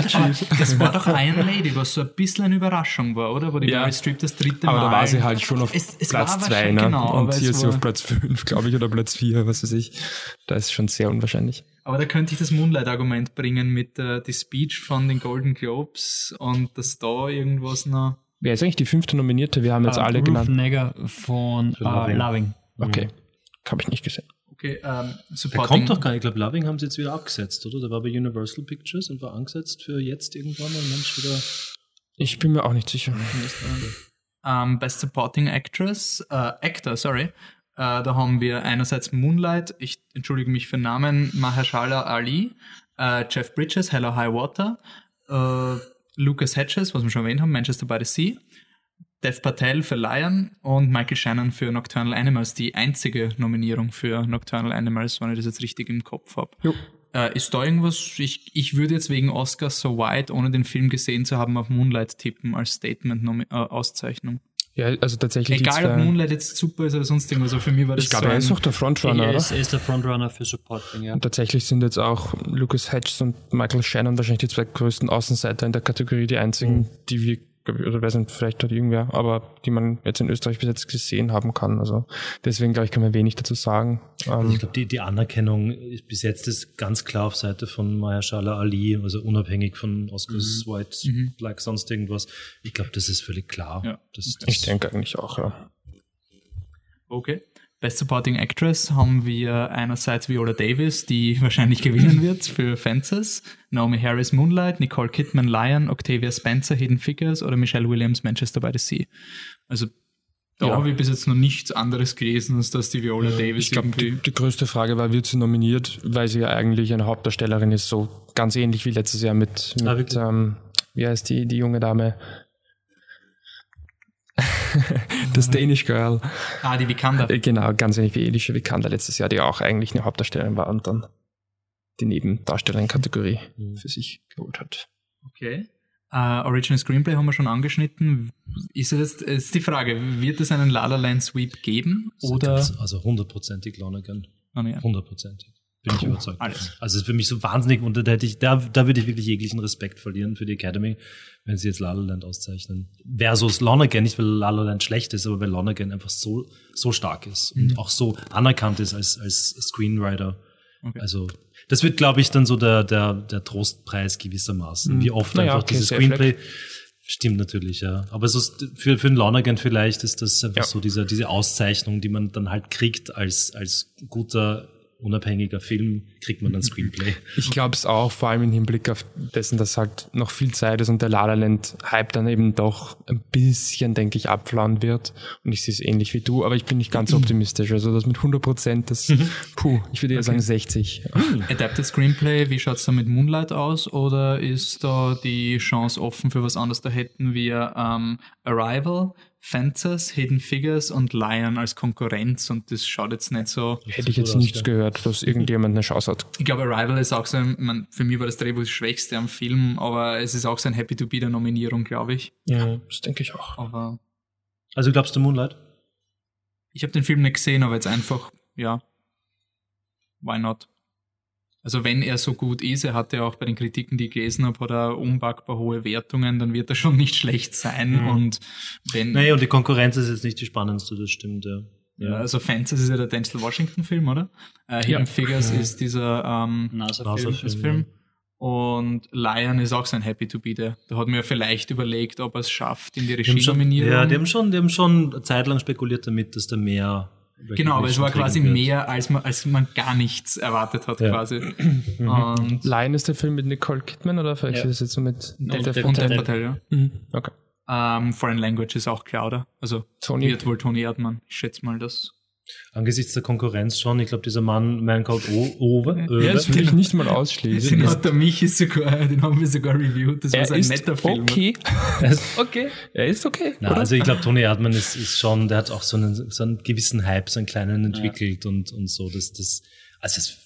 Das war doch Iron Lady, was so ein bisschen eine Überraschung war, oder? Wo die ja. Meryl Streep das dritte Mal... Aber da war sie halt schon auf es, es Platz zwei, ne? Genau, und hier ist sie auf Platz fünf, glaube ich, oder Platz vier, was weiß ich. Da ist schon sehr unwahrscheinlich. Aber da könnte ich das Moonlight-Argument bringen mit äh, die Speech von den Golden Globes und dass da irgendwas noch Wer ist eigentlich die fünfte Nominierte? Wir haben jetzt Uh, alle Ruth genannt. Negger von uh, Loving. Loving. Okay, habe ich nicht gesehen. Okay, ähm, Der kommt doch gar nicht. Ich glaube, Loving haben sie jetzt wieder abgesetzt, oder? Der war bei Universal Pictures und war angesetzt für jetzt irgendwann und Mensch wieder. Ich bin mir auch nicht sicher. Ähm, Best Supporting Actress, äh, Actor, sorry. Äh, da haben wir einerseits Moonlight, ich entschuldige mich für den Namen, Mahershala Ali, äh, Jeff Bridges, Hello High Water, äh, Lucas Hedges, was wir schon erwähnt haben, Manchester by the Sea, Dev Patel für Lion und Michael Shannon für Nocturnal Animals, die einzige Nominierung für Nocturnal Animals, wenn ich das jetzt richtig im Kopf habe. Äh, ist da irgendwas, ich, ich würde jetzt wegen Oscar So White, ohne den Film gesehen zu haben, auf Moonlight tippen als Statement-Auszeichnung. Ja, also tatsächlich Egal, ob Moonlight jetzt super ist oder sonst irgendwas, also für mich war das Ich glaube, so er ist auch der Frontrunner, Er oder? ist, er ist der Frontrunner für Supporting, ja. Und tatsächlich sind jetzt auch Lucas Hedges und Michael Shannon wahrscheinlich die zwei größten Außenseiter in der Kategorie, die einzigen, die wir, glaub ich, oder weiß nicht, vielleicht hat irgendwer, aber die man jetzt in Österreich bis jetzt gesehen haben kann. Also deswegen, glaube ich, kann man wenig dazu sagen. Also Ähm, ich glaube, die, die Anerkennung ist bis jetzt ist ganz klar auf Seite von Mahershala Ali, also unabhängig von Oscars White, Black, sonst irgendwas. Ich glaube, das ist völlig klar. Ja, Das, das, ich denke eigentlich auch, ja. Okay. Best Supporting Actress haben wir einerseits Viola Davis, die wahrscheinlich gewinnen wird für Fences, Naomi Harris Moonlight, Nicole Kidman Lion, Octavia Spencer Hidden Figures oder Michelle Williams Manchester by the Sea. Also da Ja. habe ich bis jetzt noch nichts anderes gelesen, als dass die Viola Davis Ich glaube, die, die größte Frage war, wird sie nominiert, weil sie ja eigentlich eine Hauptdarstellerin ist, so ganz ähnlich wie letztes Jahr mit, Ah, mit wirklich? ähm, wie heißt die, die junge Dame? das Danish Girl. Ah, die Vikanda. Äh, Genau, ganz ähnlich wie Elisha Vikander letztes Jahr, die auch eigentlich eine Hauptdarstellerin war und dann die Nebendarstellerin-Kategorie für sich geholt hat. Okay. Äh, Original Screenplay haben wir schon angeschnitten. Ist es jetzt ist die Frage, wird es einen La La Land Sweep geben oder Also hundertprozentig Lonergan. Ah. Hundertprozentig. Bin ich überzeugt. alles. Also es ist für mich so wahnsinnig und da hätte ich, da, da würde ich wirklich jeglichen Respekt verlieren für die Academy, wenn sie jetzt La La Land auszeichnen. Versus Lonergan, nicht weil La La Land schlecht ist, aber weil Lonergan einfach so, so stark ist und auch so anerkannt ist als, als Screenwriter. Okay. Also, das wird, glaube ich, dann so der, der, der Trostpreis gewissermaßen. Wie oft Naja, einfach okay, dieses Screenplay. Stimmt natürlich, ja. Aber so für, für einen Lonergan vielleicht ist das einfach Ja. so diese, diese Auszeichnung, die man dann halt kriegt als, als guter, unabhängiger Film, kriegt man dann Screenplay. Ich glaube es auch, vor allem im Hinblick auf dessen, dass halt noch viel Zeit ist und der La La Land Hype dann eben doch ein bisschen, denke ich, abflauen wird. Und ich sehe es ähnlich wie du, aber ich bin nicht ganz so optimistisch. Also das mit 100 Prozent, das, puh, ich würde eher sagen 60. Adapted Screenplay, wie schaut's da mit Moonlight aus? Oder ist da die Chance offen für was anderes? Da hätten wir ähm, Arrival, Fences, Hidden Figures und Lion als Konkurrenz und das schaut jetzt nicht so. Hätte ich jetzt nichts ja. gehört, dass irgendjemand eine Chance hat. Ich glaube, Arrival ist auch so ein, man, für mich war das Drehbuch das Schwächste am Film, aber es ist auch so ein Happy to Be der Nominierung, glaube ich. Ja, das denke ich auch. Aber Also glaubst du Moonlight? ich habe den Film nicht gesehen, aber jetzt einfach, ja, why not? Also wenn er so gut ist, er hat ja auch bei den Kritiken, die ich gelesen habe, hat er unpackbar hohe Wertungen, dann wird er schon nicht schlecht sein. Und wenn, Nee, und die Konkurrenz ist jetzt nicht die spannendste, das stimmt, ja. ja, also Fences ist ja der Denzel Washington-Film, oder? Äh, Hidden Ja. Figures ist dieser ähm, NASA-Film. Das Film. Und Lion ist auch so ein Happy to be there. Da hat mir vielleicht überlegt, ob er es schafft in die schon, Regie-Nominierung. ja, die haben schon, die haben schon eine Zeit lang spekuliert damit, dass da mehr. Genau, aber es war quasi wird. mehr, als man, als man gar nichts erwartet hat, Ja. quasi. Und, Lion ist der Film mit Nicole Kidman oder vielleicht Ja. ist es jetzt so mit Dev und? Dev Patel, ja. Mhm. Okay. Ähm, Foreign Language ist auch klar, oder? Also Tony. wird wohl Toni Erdmann. Ich schätze mal, das. Angesichts der Konkurrenz schon, ich glaube, dieser Mann, man called o Owe, Ja, das Will ich nicht mal Den ausschließen. hat der Michi sogar, den haben wir sogar reviewed. Das war Er so ein ist netter Film. okay. Er ist okay. Er ist okay. Na, also ich glaube, Tony Erdmann ist, ist schon, der hat auch so einen, so einen gewissen Hype, so einen kleinen entwickelt und, und so. Das, das, also es,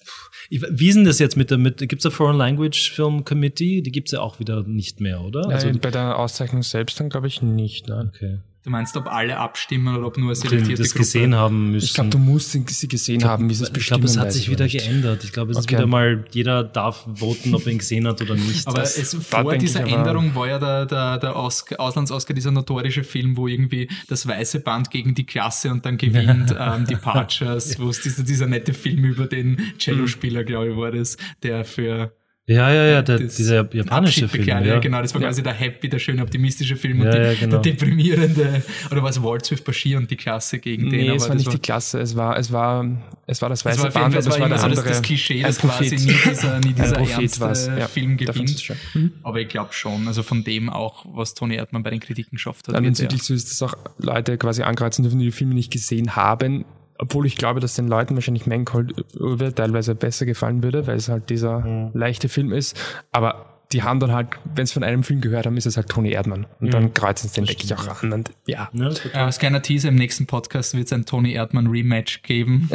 ich, wie ist denn das jetzt mit der, mit, gibt's da Foreign Language Film Committee? Die gibt's ja auch wieder nicht mehr, oder? also Also, bei der Auszeichnung selbst dann glaube ich nicht. Nein. okay. Du meinst, ob alle abstimmen oder ob nur selektierte das Gruppe? gesehen haben müssen. Ich glaube, du musst sie gesehen haben, wie sie es ich bestimmen. glaube, es hat sich ich wieder nicht. geändert. Ich glaube, es ist Okay. wieder mal, jeder darf voten, ob er ihn gesehen hat oder nicht. Aber Das- es, vor dieser ich Änderung war ja der, der, der Oscar, Auslands-Oscar dieser notorische Film, wo irgendwie das weiße Band gegen die Klasse und dann gewinnt ähm, Departures, wo es dieser, dieser nette Film über den Cellospieler, glaube ich, war das, der für Ja, ja, ja, der, dieser japanische Film. Ja. Ja. genau, das war Ja. quasi der Happy, der schöne optimistische Film Ja, und die, ja, genau. der deprimierende, oder was Waltz with Bashir und die Klasse gegen den. Nee, aber es war nicht die Klasse, es war, es war, es war das weiße Es war, Band, es war war so das, andere. das Klischee, dass quasi Prophet. nie dieser, nie dieser ernste war's, ja. Film gewinnt. fand's schon. Aber ich glaube schon, also von dem auch, was Toni Erdmann bei den Kritiken geschafft hat. Dann, wenn wird es wirklich so ist, dass auch Leute quasi ankreuzen dürfen, die die Filme nicht gesehen haben, obwohl ich glaube, dass den Leuten wahrscheinlich Mancold Urwe teilweise besser gefallen würde, weil es halt dieser leichte Film ist. Aber die haben dann halt, wenn sie von einem Film gehört haben, ist es halt Toni Erdmann. Und dann kreuzen sie den wirklich auch an. Und ja, Ja, als kleiner Teaser im nächsten Podcast wird es ein Tony Erdmann Rematch geben.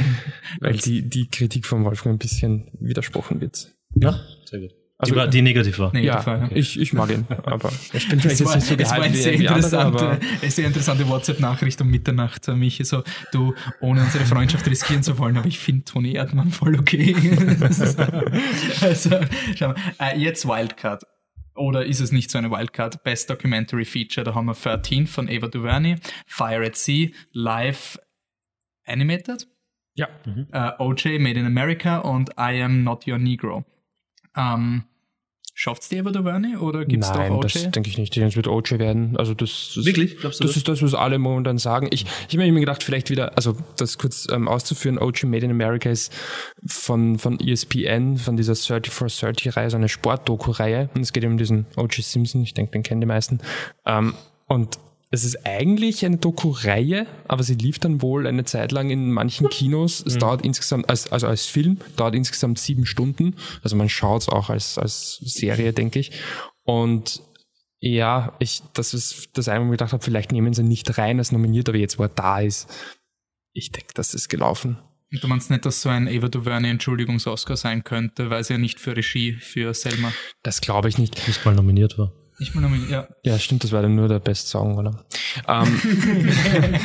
weil die, die Kritik von Wolfgang ein bisschen widersprochen wird. ja, sehr gut. Also- die, die negativ war. Ja, ja. ich, ich mag ihn, aber ich bin Es vielleicht jetzt war, nicht so es war gehypt eine sehr wie, wie andere, interessante, aber sehr interessante WhatsApp-Nachricht um Mitternacht an mich. So, du, ohne unsere Freundschaft riskieren zu wollen, aber ich finde Toni Erdmann voll okay. Ist- also, schau mal. Äh, jetzt Wildcard. Oder ist es nicht so eine Wildcard? Best Documentary Feature, da haben wir 13 von Eva DuVernay, Fire at Sea, Live Animated, ja. äh, OJ Made in America und I Am Not Your Negro. Ähm, Schafft's die Eva DuVernay oder gibt's Nein, doch OJ? das denke ich nicht. Das wird OJ werden. Also das, das Wirklich? Glaubst du das das? ist das, was alle momentan sagen. Ich, ich habe mir gedacht, vielleicht wieder, also das kurz ähm, auszuführen, OJ Made in America ist von, von ESPN, von dieser 30 for 30 Reihe, so eine Sportdoku-Reihe. Und es geht um diesen OJ Simpson, ich denke, den kennen die meisten. Ähm, und es ist eigentlich eine Doku-Reihe, aber sie lief dann wohl eine Zeit lang in manchen Kinos. Es dauert insgesamt, als, also als Film, dauert insgesamt sieben Stunden. Also man schaut es auch als, als Serie, denke ich. Und ja, ich, das ist das eine, wo ich mir gedacht habe, vielleicht nehmen sie ihn nicht rein als nominiert, aber jetzt, wo er da ist, ich denke, das ist gelaufen. Und du meinst nicht, dass so ein Eva DuVernay Entschuldigungs-Oscar sein könnte, weil sie ja nicht für Regie für Selma Das glaube ich nicht. Nicht mal nominiert war. Nicht mal nominiert. Ja. Ja, stimmt, das war dann nur der Best Song, oder? Ähm,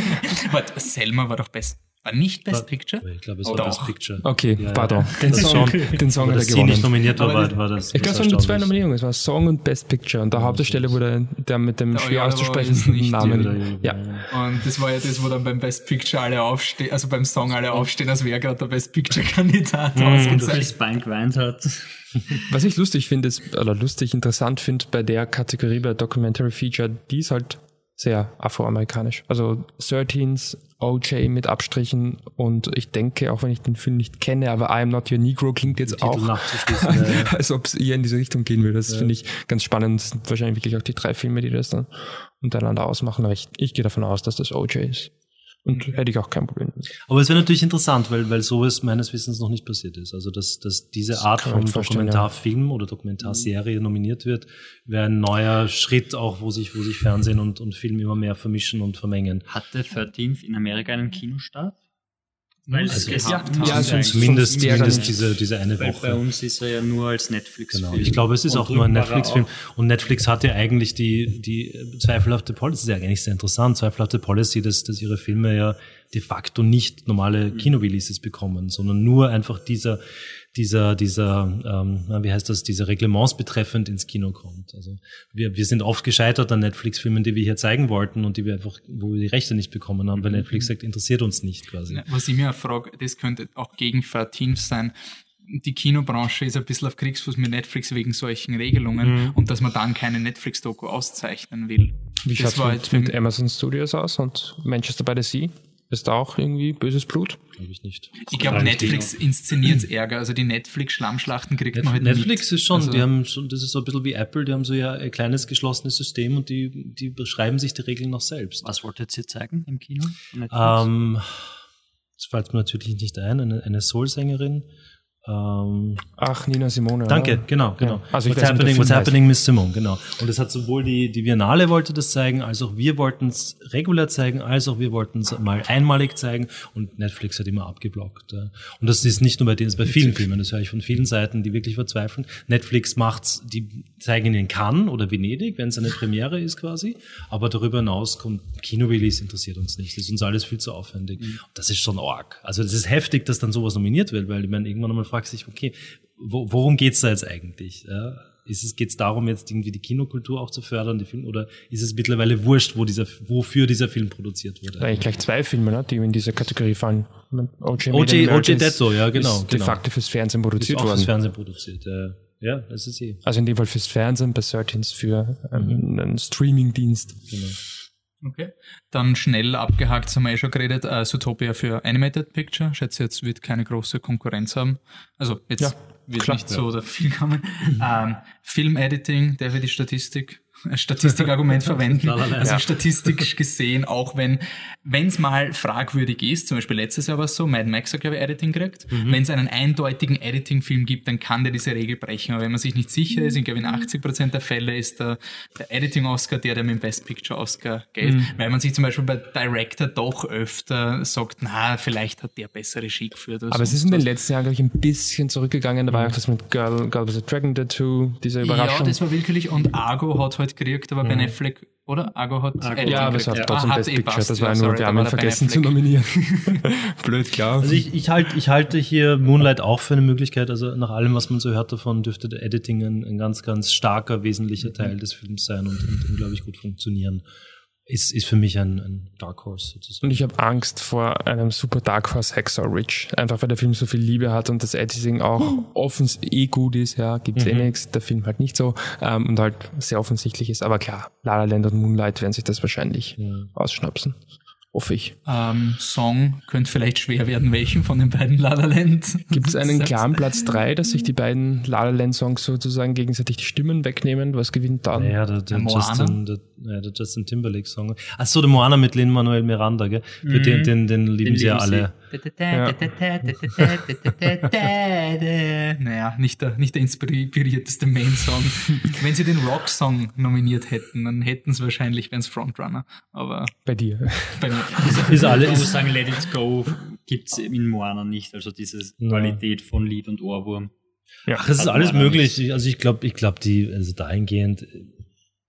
Warte, Selma war doch Best, war nicht Best Picture? Ich glaube, es Oh, war doch. Best Picture. okay, Ja, ja. pardon. Den Das Song, Song- den Song hat er sie nicht gewonnen. nominiert war, war, war das. Ich glaube, es waren nur zwei. Nominierungen. Es war Song und Best Picture. Und der Hauptdarsteller wurde der mit dem schwer Euro auszusprechenden Namen. Ja. Und das war ja das, wo dann beim Best Picture alle aufstehen, also beim Song alle aufstehen, als wäre gerade der Best Picture-Kandidat Mhm. ausgezeichnet. Chris Pine geweint hat. Was ich lustig finde, ist, oder lustig, interessant finde bei der Kategorie bei Documentary Feature, die ist halt sehr afroamerikanisch. Also 13s, OJ mit Abstrichen und ich denke, auch wenn ich den Film nicht kenne, aber I Am Not Your Negro klingt jetzt auch, ja, ja. als ob es eher in diese Richtung gehen würde. Das finde ich ganz spannend. Das sind wahrscheinlich wirklich auch die drei Filme, die das dann untereinander ausmachen. Aber ich, ich gehe davon aus, dass das OJ ist. Und hätte ich auch kein Problem. Aber es wäre natürlich interessant, weil, weil sowas meines Wissens noch nicht passiert ist. Also, dass, dass diese Art kann man von Dokumentarfilm oder Dokumentarserie nominiert wird, wäre ein neuer Schritt auch, wo sich, wo sich Fernsehen und, und Film immer mehr vermischen und vermengen. Hatte 13 in Amerika einen Kinostart? Weil Also sie es- gehabt ja, haben. sonst- Zumindest, zumindest diese, diese eine Weil bei Woche. uns ist er ja nur als Netflix-Film. Genau. Ich glaube, es ist Und auch nur ein Netflix-Film. Und Netflix hat ja eigentlich die, die zweifelhafte Policy, das ist ja eigentlich sehr interessant, zweifelhafte Policy, dass, dass ihre Filme ja de facto nicht normale Kino-Releases bekommen, sondern nur einfach dieser, dieser, dieser, ähm, wie heißt das, diese Reglements betreffend ins Kino kommt. Also wir, wir sind oft gescheitert an Netflix-Filmen, die wir hier zeigen wollten und die wir einfach, wo wir die Rechte nicht bekommen haben, weil Netflix sagt, interessiert uns nicht quasi. Ja, Was ich mir auch frage, das könnte auch gegen 13 sein. Die Kinobranche ist ein bisschen auf Kriegsfuß mit Netflix wegen solchen Regelungen und dass man dann keine Netflix-Doku auszeichnen will. Wie Das schaut war es mit, mit Amazon Studios aus und Manchester by the Sea? Ist da auch irgendwie böses Blut? Glaube ich nicht. Ich glaube, Netflix inszeniert Ärger. Also die Netflix-Schlammschlachten kriegt man halt Netflix mit. ist schon, Also- die haben schon, das ist so ein bisschen wie Apple, die haben so ja ein kleines geschlossenes System und die, die beschreiben sich die Regeln noch selbst. Was wolltet ihr zeigen im Kino? Netflix? Ähm, das fällt mir natürlich nicht ein, eine, eine Soul-Sängerin. Ähm, Ach, Nina Simone. danke, oder? genau, genau. Ja. Also what's happening, what's happening Miss Simone, genau. Und es hat sowohl die, die Biennale wollte das zeigen, als auch wir wollten es regulär zeigen, als auch wir wollten es mal einmalig zeigen und Netflix hat immer abgeblockt. ja. Und das ist nicht nur bei denen, das ist bei vielen Filmen, das höre ich von vielen Seiten, die wirklich verzweifeln. Netflix macht's, die zeigen in Cannes oder Venedig, wenn es eine Premiere ist quasi, aber darüber hinaus kommt Kino-Release interessiert uns nicht. Das ist uns alles viel zu aufwendig. Und das ist schon arg. Also das ist heftig, dass dann sowas nominiert wird, weil ich meine, irgendwann einmal fragst dich, okay, wo, worum geht's da jetzt eigentlich? Ja? Ist es, geht es darum, jetzt irgendwie die Kinokultur auch zu fördern, die Film, oder ist es mittlerweile wurscht, wo dieser, wofür dieser Film produziert wurde? Eigentlich gleich zwei Filme, ne, die in dieser Kategorie fallen. OJ, OJ, OJ Detto, ja, genau. Ist de genau. facto fürs Fernsehen produziert ist auch worden. fürs Fernsehen produziert, ja. Ja, das ist eh. Also in dem Fall fürs Fernsehen, bei Certins für ähm, einen Streamingdienst. Genau. Okay. Dann schnell abgehakt, haben wir eh schon geredet, äh, Zootopia für Animated Picture. Schätze, jetzt wird keine große Konkurrenz haben. Also jetzt Ja, wird klar. nicht so oder viel kommen. ähm, Film-Editing, darf ich die Statistik, Statistikargument verwenden? Also Ja. statistisch gesehen, auch wenn wenn es mal fragwürdig ist, zum Beispiel letztes Jahr war es so, Mad Max hat, glaube ich, Editing gekriegt. Wenn es einen eindeutigen Editing-Film gibt, dann kann der diese Regel brechen. Aber wenn man sich nicht sicher ist, ich glaube in 80% der Fälle ist der, der Editing-Oscar der, der mit dem Best Picture-Oscar geht. Weil man sich zum Beispiel bei Director doch öfter sagt, na, vielleicht hat der bessere Regie geführt. Aber es ist in den was. letzten Jahren, glaube ich, ein bisschen zurückgegangen. Da war auch das mit Girl, Girl with a Dragon Tattoo, diese Ja, Überraschung. das war willkürlich. Und Argo hat halt gekriegt, aber Ben Affleck, oder? Argo hat Editing ja, aber es hat trotzdem Ah, Best Picture. passt. Das war Ja, nur, sorry, wir da haben war ihn vergessen zu nominieren. Blöd, klar. Also ich, ich, halt, ich halte hier Moonlight auch für eine Möglichkeit. Also nach allem, was man so hört davon, dürfte der Editing ein, ein ganz, ganz starker, wesentlicher Teil des Films sein und, und unglaublich gut funktionieren. Ist, ist für mich ein, ein Dark Horse sozusagen. Und ich habe Angst vor einem super Dark Horse Hacksaw Ridge. Einfach weil der Film so viel Liebe hat und das Editing auch offens eh gut ist, ja, gibt's eh nichts, der Film halt nicht so ähm, und halt sehr offensichtlich ist. Aber klar, La La Land und Moonlight werden sich das wahrscheinlich ausschnapsen. Hoffe ich. Ähm, Song könnte vielleicht schwer werden, welchen von den beiden La La Land. Gibt es einen klaren Platz drei, dass sich die beiden La La Land Songs sozusagen gegenseitig die Stimmen wegnehmen? Was gewinnt dann? Naja, der, der? Justin, der, ja, der Justin Timberlake Song. Ach so, der Moana mit Lin Manuel Miranda, gell? Für den, den, den lieben sie ja alle. Naja, nicht der, nicht der inspirierteste Main-Song. Wenn sie den Rock-Song nominiert hätten, dann hätten sie wahrscheinlich, wären es Frontrunner. Aber Bei dir. bei mir Ist alle, Ich muss sagen, Let It Go gibt's in Moana nicht. Also diese Qualität von Lied und Ohrwurm. ach, es ist Hat alles möglich. Ich- Also ich glaube, ich glaube, die, also dahingehend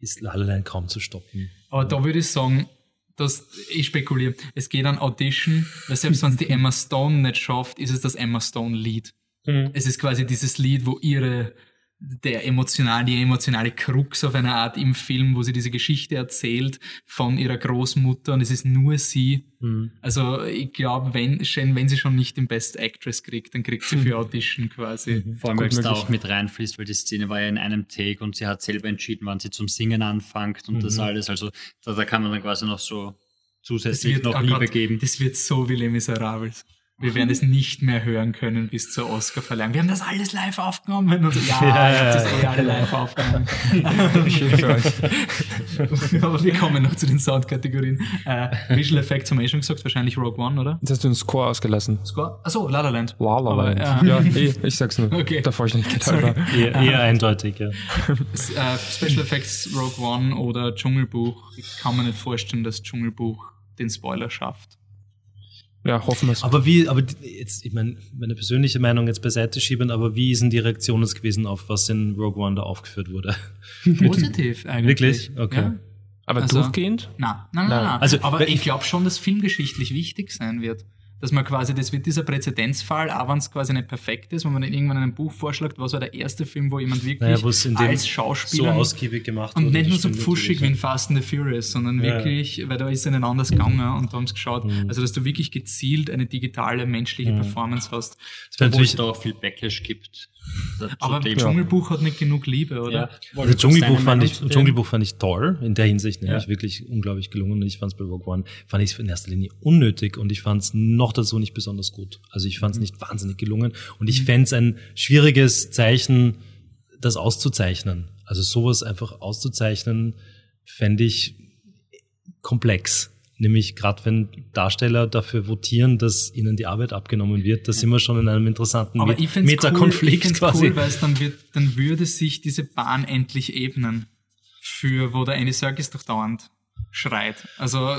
ist La La Land kaum zu stoppen. Aber da würde ich sagen, dass ich spekuliere, es geht an Audition, weil selbst wenn es die Emma Stone nicht schafft, ist es das Emma Stone Lied. Es ist quasi dieses Lied, wo ihre der emotional, die emotionale Krux auf eine Art im Film, wo sie diese Geschichte erzählt von ihrer Großmutter und es ist nur sie. Also ich glaube, wenn, wenn sie schon nicht den Best Actress kriegt, dann kriegt sie für Audition quasi. Vor allem, weil es da auch mit reinfließt, weil die Szene war ja in einem Take und sie hat selber entschieden, wann sie zum Singen anfängt und das alles. Also da, da kann man dann quasi noch so zusätzlich noch oh Liebe Gott, geben. Das wird so wie Les Miserables. Wir werden es nicht mehr hören können bis zur Oscar-Verleihung. Wir haben das alles live aufgenommen. Und so, ja, Ja, ich ja, das eh alle live aufgenommen. Schön für euch. Aber wir kommen noch zu den Soundkategorien. Äh, Visual Effects haben wir eh schon gesagt, wahrscheinlich Rogue One, oder? Jetzt hast du einen Score ausgelassen. Score? Achso, La La Land. La La Aber, Land. ja. Ja, eh, ich sag's nur. Okay. Der Vollständigkeit Sorry. halber. Eher, eher eindeutig, ja. Äh, Special Effects Rogue One oder Dschungelbuch. Ich kann mir nicht vorstellen, dass Dschungelbuch den Spoiler schafft. Ja, hoffen wir's. Aber wie, aber jetzt, ich meine, meine persönliche Meinung jetzt beiseite schieben, aber wie ist denn die Reaktion jetzt gewesen auf was in Rogue One da aufgeführt wurde? Positiv eigentlich. Wirklich? Okay. Ja. Aber also- durchgehend? Nein, nein, nein, Nein. nein. Also, aber ich glaube schon, dass filmgeschichtlich wichtig sein wird. Dass man quasi, das wird dieser Präzedenzfall, auch wenn es quasi nicht perfekt ist, wenn man dann irgendwann in einem Buch vorschlägt, was war der erste Film, wo jemand wirklich Naja, als so Schauspieler ausgiebig gemacht und wurde. nicht nur das so pfuschig wie in Fast and the Furious, sondern Ja. wirklich, weil da ist ihnen anders gegangen und da haben sie geschaut, Mhm. also dass du wirklich gezielt eine digitale menschliche Performance hast. ja. Das es natürlich, da auch viel Backlash gibt. Aber dem. Dschungelbuch hat nicht genug Liebe, oder? Ja. also Dschungelbuch fand ich? Dschungelbuch fand ich toll, in der Hinsicht, nämlich Ja. wirklich unglaublich gelungen. Und ich fand es bei Rogue One, fand ich es in erster Linie unnötig und ich fand es noch dazu nicht besonders gut. Also ich Mhm. fand es nicht wahnsinnig gelungen und ich fände es ein schwieriges Zeichen, das auszuzeichnen. Also sowas einfach auszuzeichnen, fände ich komplex. Nämlich gerade wenn Darsteller dafür votieren, dass ihnen die Arbeit abgenommen wird, da sind wir schon in einem interessanten Aber Met- ich finde es cool, ich Metakonflikt quasi. cool weil es dann wird, dann würde sich diese Bahn endlich ebnen. Für, wo der Andy Serkis doch dauernd schreit. Also, äh,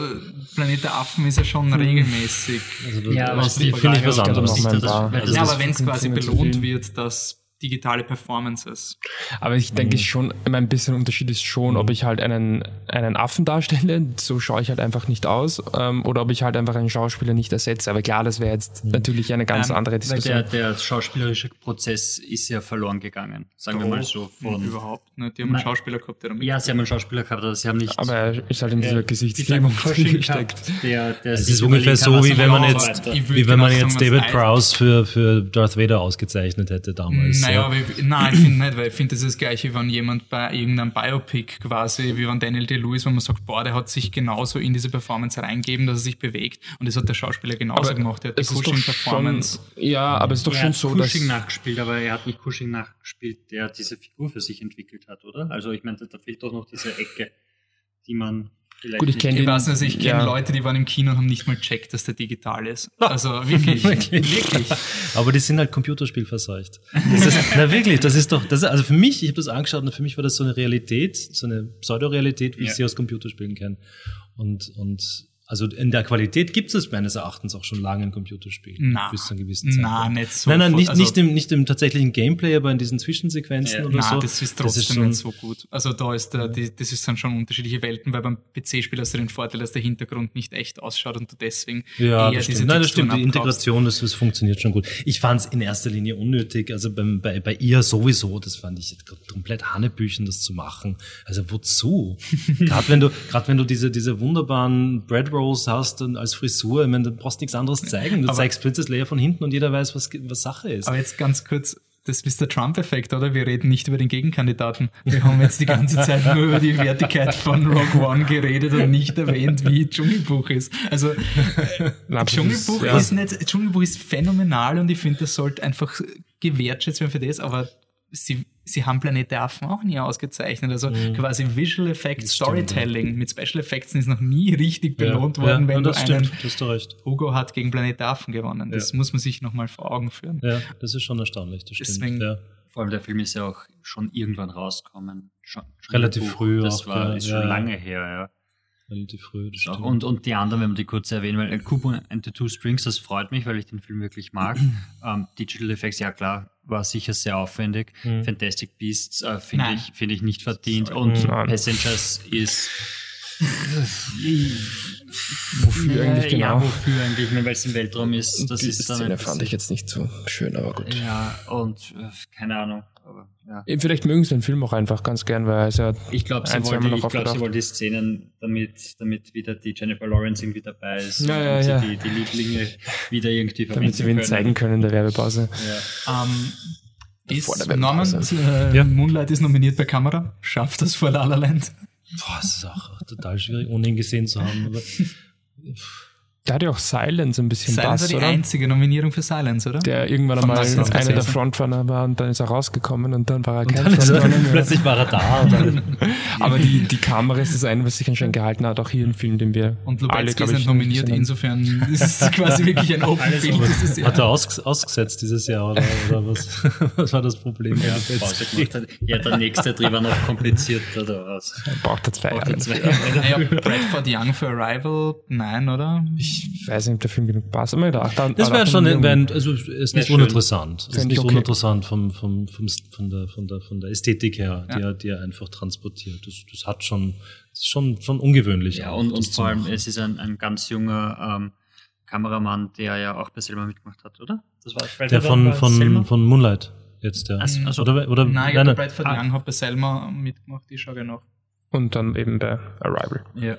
Planet der Affen ist ja schon regelmäßig. Also Ja, aber finde ich was anderes. ja, aber wenn es quasi belohnt wird, dass digitale Performances. Aber ich denke schon, immer ein bisschen Unterschied ist schon, ob ich halt einen, einen Affen darstelle, so schaue ich halt einfach nicht aus, ähm, oder ob ich halt einfach einen Schauspieler nicht ersetze. Aber klar, das wäre jetzt natürlich eine ganz Ähm, andere Weil Diskussion. der, der schauspielerische Prozess ist ja verloren gegangen, sagen wir mal so. Von, Überhaupt nicht. Die haben einen Nein. Schauspieler gehabt, der damit ja, sie haben einen Schauspieler gehabt, aber sie haben nicht aber er ist halt in dieser Gesichtslähmung Cushing gesteckt. gehabt, der, der Es ist ungefähr so, wie wenn man jetzt, wie wenn man jetzt David. Prowse für, für Darth Vader ausgezeichnet hätte damals. Naja, ja. aber ich, nein, ich finde nicht, weil ich finde, das ist das gleiche, wenn jemand bei irgendeinem Biopic quasi, wie wenn Daniel Day-Lewis, wenn man sagt, boah, der hat sich genauso in diese Performance reingeben, dass er sich bewegt. Und das hat der Schauspieler genauso gemacht. Der hat die Cushing-Performance. ja, aber es ist doch schon so, dass Cushing nachgespielt, aber er hat nicht Cushing nachgespielt, der diese Figur für sich entwickelt hat, oder? Also ich meine, da fehlt doch noch diese Ecke, die man vielleicht Gut, ich nicht kenn Ich den- weiß nicht, ich kenne Ja. Leute, die waren im Kino und haben nicht mal checkt, dass der digital ist. Also wirklich, wirklich. Aber die sind halt Computerspielverseucht. Ist, na wirklich, das ist doch, das ist, also für mich, ich habe das angeschaut und für mich war das so eine Realität, so eine Pseudorealität, wie Ja. ich sie aus Computerspielen kenne. Und, und also in der Qualität gibt es meines Erachtens auch schon lange in Computerspielen. Na, bis zu einem gewissen na, nicht so. Nein, nein, nicht, also- nicht, im, nicht im tatsächlichen Gameplay, aber in diesen Zwischensequenzen Ja, oder Na, so. das ist trotzdem schon- nicht so gut. Also da ist der, die, das ist dann schon unterschiedliche Welten, weil beim PC-Spiel hast du den Vorteil, dass der Hintergrund nicht echt ausschaut und du deswegen Ja, eher das diese. Nein, das stimmt. Die abkaufst. Integration, das, das funktioniert schon gut. Ich fand es in erster Linie unnötig. Also beim, bei, bei ihr sowieso, das fand ich jetzt komplett Hanebüchen, das zu machen. Also wozu? Gerade wenn du, gerade wenn du diese, diese wunderbaren Bread Rolls hast und als Frisur, ich meine, du brauchst nichts anderes zeigen. Du Aber- zeigst Princess Leia von hinten und jeder weiß, was, was Sache ist. Aber jetzt ganz kurz, das ist der Trump-Effekt, oder? Wir reden nicht über den Gegenkandidaten. Wir haben jetzt die ganze Zeit nur über die Wertigkeit von Rogue One geredet und nicht erwähnt, wie Dschungelbuch ist. Also Na, das Dschungelbuch ja. ist nicht, Dschungelbuch ist phänomenal und ich finde, das sollte einfach gewertschätzt werden für das, aber sie, sie haben Planet der Affen auch nie ausgezeichnet. Also quasi Visual Effects, Storytelling mit Special Effects ist noch nie richtig belohnt ja, worden, ja, wenn das du stimmt. einen Du hast du recht. Hugo hat gegen Planet der Affen gewonnen. Das Ja. muss man sich nochmal vor Augen führen. Ja, das ist schon erstaunlich, das stimmt. Deswegen- ja. Vor allem der Film ist ja auch schon irgendwann rausgekommen. Schon, schon Relativ Buch. früh Das auch, war ja, ist schon ja. lange her, ja. Relativ früh, das stimmt. Und, und die anderen, wenn wir die kurz erwähnen, weil Kubo and the Two Strings, das freut mich, weil ich den Film wirklich mag. ähm, Digital Effects, ja klar, war sicher sehr aufwendig. Mhm. Fantastic Beasts äh, finde ich, finde ich nicht verdient. Und Nein. Passengers ist. Wofür eigentlich Ja, genau? wofür eigentlich? Ich meine, Weil es im Weltraum ist, das Die ist dann. Szene fand ich jetzt nicht so schön, aber gut. Ja, und äh, keine Ahnung. Aber, ja. Vielleicht mögen sie den Film auch einfach ganz gern, weil er ist ja Ich glaube, sie, wollte, ich glaub, sie wollte die Szenen, damit, damit wieder die Jennifer Lawrence irgendwie dabei ist. Ja, ja, und sie ja. Die, die Lieblinge wieder irgendwie damit sie wen können. zeigen können in der Werbepause. Ja. Ähm, Vor der ist Norman, Webpause. äh, Ja. Moonlight ist nominiert bei Kamera. Schafft das vor La La Land? Boah, das ist auch total schwierig, ohne ihn gesehen zu haben. Aber Da hat ja auch Silence ein bisschen Silence war Bass, die oder? einzige Nominierung für Silence, oder? Der irgendwann Von einmal einer der. Frontrunner war und dann ist er rausgekommen und dann war er kein er, Frontrunner mehr. plötzlich war er da. Aber die, die Kamera ist das eine, was sich anscheinend gehalten hat, auch hier im Film, den wir Und alle, Lubetzky glaub ist ich, nicht nominiert, insofern ist es quasi wirklich ein Open Field. Das ist hat er aus, ausgesetzt dieses Jahr oder, oder was? was war das Problem? Ja, hat. ja, der nächste Dreh war noch komplizierter daraus. Braucht er zwei Braucht Jahre. er zwei dafür. naja, Bradford Young für Arrival, nein, oder? Ich weiß nicht, ob der Film genug passt. Aber da, da, Das da- wäre schon, ein- also ist nicht schön. uninteressant. Ist nicht ich okay. uninteressant vom, vom, vom, von, der, von, der, von der Ästhetik her, die, Ja. er, die er einfach transportiert. Das, das hat schon, das ist schon, schon ungewöhnlich. Ja, auch, und, und vor allem, es ist ein, ein ganz junger ähm, Kameramann, der ja auch bei Selma mitgemacht hat, oder? Das war der von, von, von Moonlight jetzt, ja. Also- also- oder, oder, Nein, ich nein, nein. Bradford Ah. Young hat bei Selma mitgemacht, ich schaue genau. Und dann eben bei Arrival. Ja.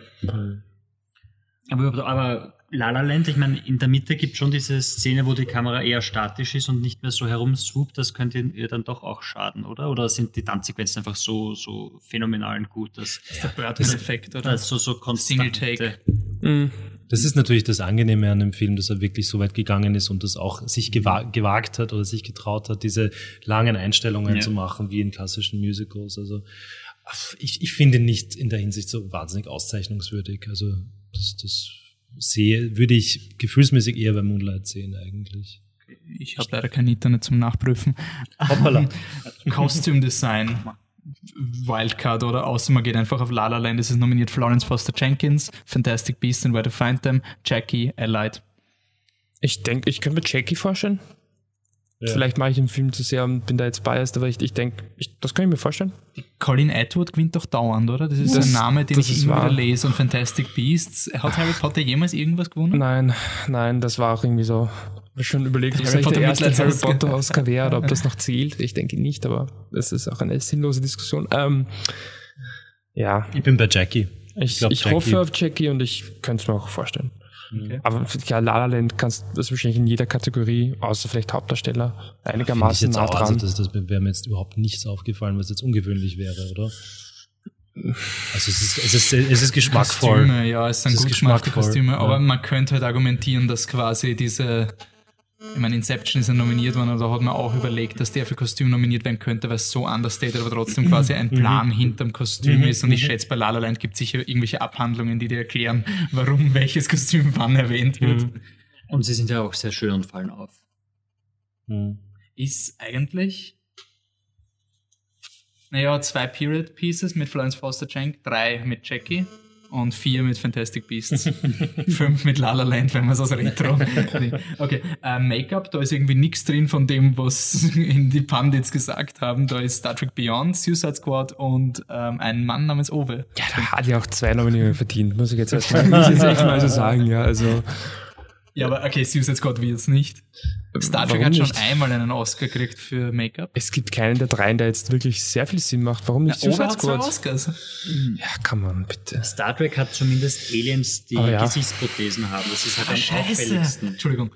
Aber, aber La La Land, ich meine, in der Mitte gibt schon diese Szene, wo die Kamera eher statisch ist und nicht mehr so herumswoopt, das könnte ihr dann doch auch schaden, oder? Oder sind die Tanzsequenzen einfach so, so phänomenal und gut, dass Der Burton-Effekt, oder? das so, so konstante- Single Take. Mhm. Das ist natürlich das Angenehme an dem Film, dass er wirklich so weit gegangen ist und das auch sich gewa gewagt hat oder sich getraut hat, diese langen Einstellungen Ja. zu machen, wie in klassischen Musicals. Also ich, ich finde ihn nicht in der Hinsicht so wahnsinnig auszeichnungswürdig. Also das, das sehe, würde ich gefühlsmäßig eher bei Moonlight sehen eigentlich. Ich habe leider kein Internet zum Nachprüfen. Hoppala. Costume Design. Wildcard oder außer man geht einfach auf La La Land. Es ist nominiert Florence Foster Jenkins, Fantastic Beasts and Where to Find Them, Jackie, Allied. Ich denke, ich könnte mir Jackie vorstellen. Ja. Vielleicht mache ich den Film zu sehr und bin da jetzt biased, aber ich, ich denke, das kann ich mir vorstellen. Colin Atwood gewinnt doch dauernd, oder? Das ist das, ein Name, den ich immer wahr. wieder lese. Und Fantastic Beasts. Hat Harry Potter jemals irgendwas gewonnen? Nein, nein, das war auch irgendwie so. Ich habe schon überlegt, ob vielleicht der erste Harry Potter Oscar wäre oder ob das noch zählt. Ich denke nicht, aber das ist auch eine sinnlose Diskussion. Ähm, ja. Ich bin bei Jackie. Ich, ich, glaub, ich Jackie. hoffe auf Jackie und ich könnte es mir auch vorstellen. Okay. Aber ja, La La Land kannst das wahrscheinlich in jeder Kategorie, außer vielleicht Hauptdarsteller, einigermaßen nah dran. Also das, das wäre mir jetzt überhaupt nichts aufgefallen, was jetzt ungewöhnlich wäre, oder? Also es ist, es ist, es ist geschmackvoll. Kostüme, ja, es sind es gut gemachte Kostüme, aber ja. man könnte halt argumentieren, dass quasi diese ich meine, Inception ist ja nominiert worden, da hat man auch überlegt, dass der für Kostüm nominiert werden könnte, weil es so understated, aber trotzdem quasi ein Plan mhm. hinterm Kostüm mhm. ist. Und ich mhm. schätze, bei La La Land gibt es sicher irgendwelche Abhandlungen, die dir erklären, warum welches Kostüm wann erwähnt wird. Und sie sind ja auch sehr schön und fallen auf. Ist eigentlich naja, zwei Period Pieces mit Florence Foster Jank, drei mit Jackie und vier mit Fantastic Beasts. Fünf mit La La Land, wenn man es aus Retro. okay, äh, Make-up, da ist irgendwie nichts drin von dem, was in die Pandits gesagt haben. Da ist Star Trek Beyond, Suicide Squad und ähm, ein Mann namens Owe. Ja, da hat ja auch zwei Nominierungen verdient, muss ich jetzt erstmal muss ich jetzt echt mal so sagen, ja, also. Ja, aber okay, Suicide Squad will jetzt nicht. Star Trek hat schon nicht? einmal einen Oscar gekriegt für Make-up. Es gibt keinen der dreien, der jetzt wirklich sehr viel Sinn macht. Warum nicht ja, Suicide Squad? Oscars. Ja, kann man bitte. Star Trek hat zumindest Aliens, die ja. Gesichtsprothesen haben. Das ist halt ah, am Scheiße. auffälligsten. Entschuldigung.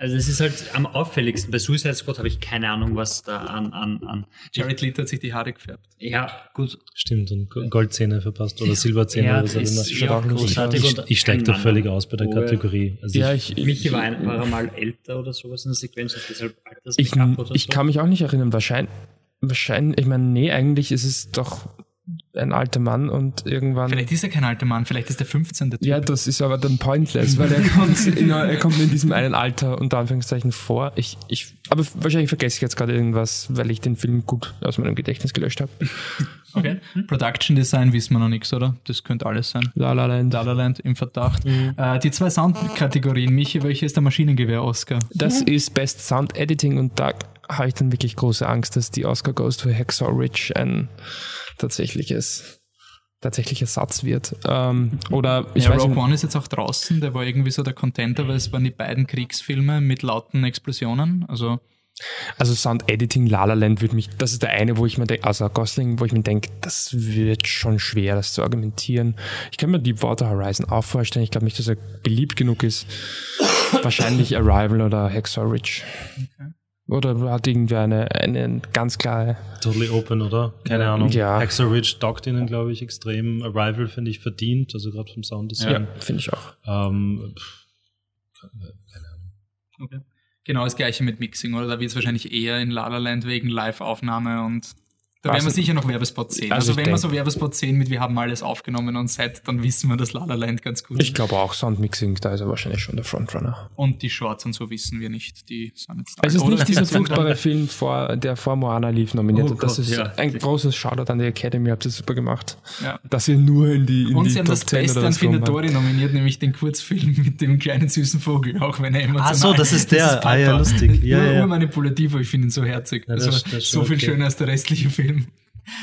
Also es ist halt am auffälligsten. Bei Suicide Squad habe ich keine Ahnung, was da an... an, an Jared Leto hat sich die Haare gefärbt. Ja, gut. Stimmt, und Goldzähne verpasst oder Silberzähne ja, oder so. Ist, ja, auch großartig ich, ich steige da völlig aus bei der Kategorie. Also ja, ich, ich, Michi war, ein, war mal älter oder sowas in der Sequenz und deshalb altes ich, oder Ich so. kann mich auch nicht erinnern. Wahrscheinlich, wahrscheinlich, ich meine, nee, eigentlich ist es doch ein alter Mann und irgendwann. Vielleicht ist er kein alter Mann, vielleicht ist er 15. Typ. Ja, das ist aber dann pointless, weil er kommt, in, er kommt in diesem einen Alter unter Anführungszeichen vor. Ich, ich, aber wahrscheinlich vergesse ich jetzt gerade irgendwas, weil ich den Film gut aus meinem Gedächtnis gelöscht habe. Okay. Production Design wissen wir noch nichts, oder? Das könnte alles sein. La La Land. La La Land im Verdacht. Mhm. Äh, die zwei Soundkategorien. Michi, welche ist der Maschinengewehr-Oscar? Das ist Best Sound Editing und da habe ich dann wirklich große Angst, dass die Oscar goes to Hacksaw Ridge ein tatsächliches tatsächlicher Satz wird. Ähm, oder ich ja, weiß Rogue One ist jetzt auch draußen, der war irgendwie so der Contenter, weil es waren die beiden Kriegsfilme mit lauten Explosionen. Also also Sound Editing La La Land würde mich, das ist der eine, wo ich mir denke, also Gosling, wo ich mir denke, das wird schon schwer, das zu argumentieren. Ich kann mir Deepwater Horizon auch vorstellen. Ich glaube nicht, dass er beliebt genug ist. Wahrscheinlich Arrival oder Hacksaw Ridge. Okay. Oder hat irgendwer eine, eine ganz klare. Totally open, oder? Keine ja. Ahnung. Ja. Ridge dockt ihnen, glaube ich, extrem. Arrival finde ich verdient, also gerade vom Sounddesign. Ja, finde ich auch. Ähm, keine Ahnung. Okay. Genau das gleiche mit Mixing, oder? Da wird es wahrscheinlich eher in La La Land wegen Live-Aufnahme und da werden wir sicher noch Werbespot sehen. Also, also wenn wir so Werbespot sehen mit wir haben alles aufgenommen und Set, dann wissen wir das La La Land ganz gut. Ich glaube auch Soundmixing, da ist er wahrscheinlich schon der Frontrunner. Und die Shorts und so wissen wir nicht, die sind jetzt da. Es ist nicht dieser furchtbare Film, vor, der vor Moana lief, nominiert. Oh das Gott, ist ja. ein großes Shoutout an die Academy, habt ihr super gemacht. Ja. Dass ihr nur in die in Und die sie haben Top das Beste an Findatori nominiert, nämlich den Kurzfilm mit dem kleinen süßen Vogel, auch wenn er emotional Ach so, das ist der. Das ist ah ja, lustig. Ja, nur ja. manipulativ, aber ich finde ihn so herzig. Ja, das, also, das so viel okay. schöner als der restliche Film.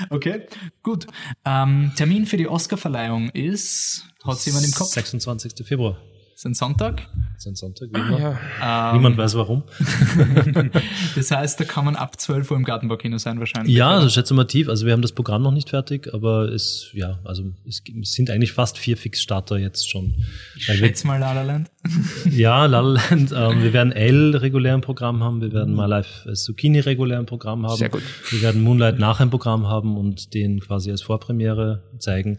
Okay, gut. Ähm, Termin für die Oscarverleihung ist, hat jemand im Kopf? 26. Februar. Ist ein Sonntag? Ist ein Sonntag, wie immer. Ja. Ähm, Niemand weiß warum. das heißt, da kann man ab 12 Uhr im Gartenbaukino sein wahrscheinlich. Ja, also schätze mal tief. Also wir haben das Programm noch nicht fertig, aber es, ja, also es sind eigentlich fast vier Fixstarter jetzt schon. Ich schätze mal La La Land. ja, La La Land. Ähm, wir werden L regulär im Programm haben, wir werden mal Live Zucchini regulär im Programm haben. Sehr gut. Wir werden Moonlight nach im Programm haben und den quasi als Vorpremiere zeigen.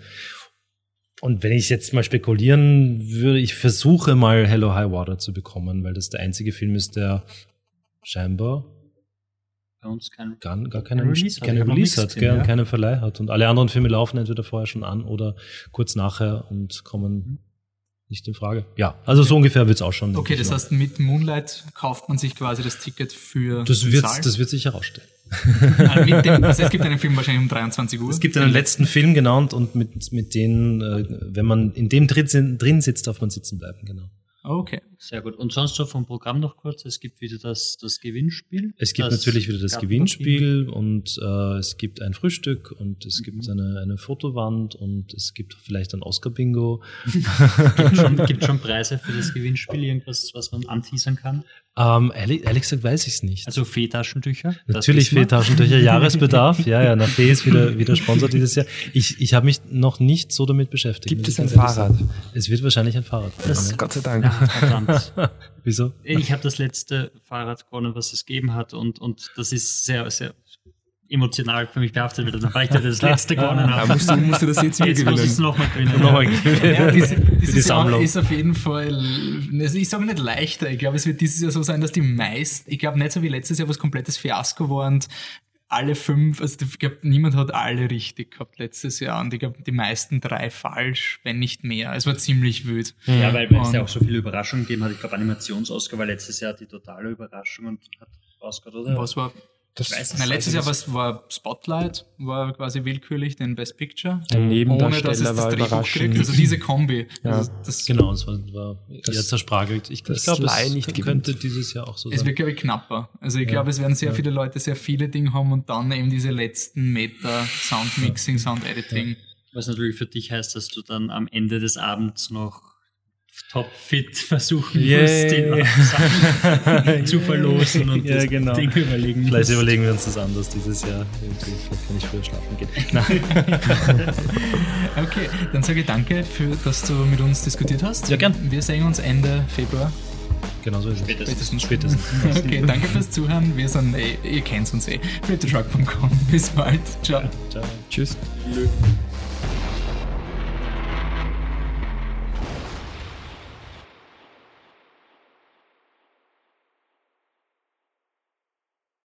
Und wenn ich jetzt mal spekulieren würde, ich versuche mal Hello High Water zu bekommen, weil das der einzige Film ist, der scheinbar bei uns kein, gar, gar keinen Release, keine hat, Release hat, gesehen, ja. keinen Verleih hat. Und alle anderen Filme laufen entweder vorher schon an oder kurz nachher und kommen nicht in Frage. Ja, also so ungefähr wird's auch schon. Okay, das heißt, mit Moonlight kauft man sich quasi das Ticket für. Das wird, das wird sich herausstellen. also dem, also es gibt einen Film wahrscheinlich um 23 Uhr. Es gibt einen letzten Film genannt und mit, mit denen, äh, wenn man in dem drin, drin sitzt, darf man sitzen bleiben, genau. Okay, Sehr gut. Und sonst so vom Programm noch kurz, es gibt wieder das, das Gewinnspiel. Es gibt das natürlich wieder das Gewinnspiel und äh, es gibt ein Frühstück und es gibt Mhm. eine, eine Fotowand und es gibt vielleicht ein Oscar-Bingo. Gibt schon, gibt schon Preise für das Gewinnspiel, irgendwas, was man anteasern kann. Ähm, ehrlich, ehrlich gesagt weiß ich es nicht. Also Fee-Taschentücher. Natürlich. Fee-Taschentücher, Jahresbedarf. Ja, ja, na, Fee ist wieder, wieder Sponsor dieses Jahr. Ich, ich habe mich noch nicht so damit beschäftigt. Gibt es ein Fahrrad? sagen. Es wird wahrscheinlich ein Fahrrad. Das-. Gott sei Dank. Ja, Wieso? Ich habe das letzte Fahrrad gewonnen, was es gegeben hat und, und das ist sehr, sehr emotional für mich behaftet, weil dann ja das letzte gewonnen habe. musst du, musst du das jetzt wieder Jetzt muss ich es gewinnen. nochmal gewinnen. Ja, diese, dieses Jahr Sammlung. ist auf jeden Fall, also ich sage nicht leichter, ich glaube, es wird dieses Jahr so sein, dass die meisten, ich glaube nicht so wie letztes Jahr, was komplettes Fiasko war und alle fünf, also ich glaube, niemand hat alle richtig gehabt letztes Jahr und ich glaube, die meisten drei falsch, wenn nicht mehr. Es war ziemlich wild. Ja, weil, weil es ja auch so viele Überraschungen gegeben hat. Ich glaube, Animations-Oscar war letztes Jahr die totale Überraschung und hat Oscar, oder? Was war, Das weiß na, letztes Jahr ich was war Spotlight, war quasi willkürlich den Best Picture. Der ohne dass es das war Drehbuch kriegt. Also diese Kombi. Ja. Also das, Genau, es war, war Das- ja zerspragelt. Ich, ich glaube, es nicht gewinnt. könnte dieses Jahr auch so Es sein. wird, glaube ich, knapper. Also ich glaube, es werden sehr viele Leute sehr viele Dinge haben und dann eben diese letzten Meter Soundmixing, Sound-Editing. Was natürlich für dich heißt, dass du dann am Ende des Abends noch topfit versuchen Yay. musst, den Sachen zu verlosen und Ja, das genau. Ding überlegen Vielleicht musst. überlegen wir uns das anders dieses Jahr. Irgendwie, vielleicht kann ich früher schlafen gehen. Okay, dann sage ich danke, für, dass du mit uns diskutiert hast. Ja, gern. Wir sehen uns Ende Februar. genau so ist es. Spätestens. Spätestens. Okay, danke fürs Zuhören. Wir sind, eh, ihr kennt uns eh. flipthetruck.com. Bis bald. Ciao. Ciao. Tschüss. Lö.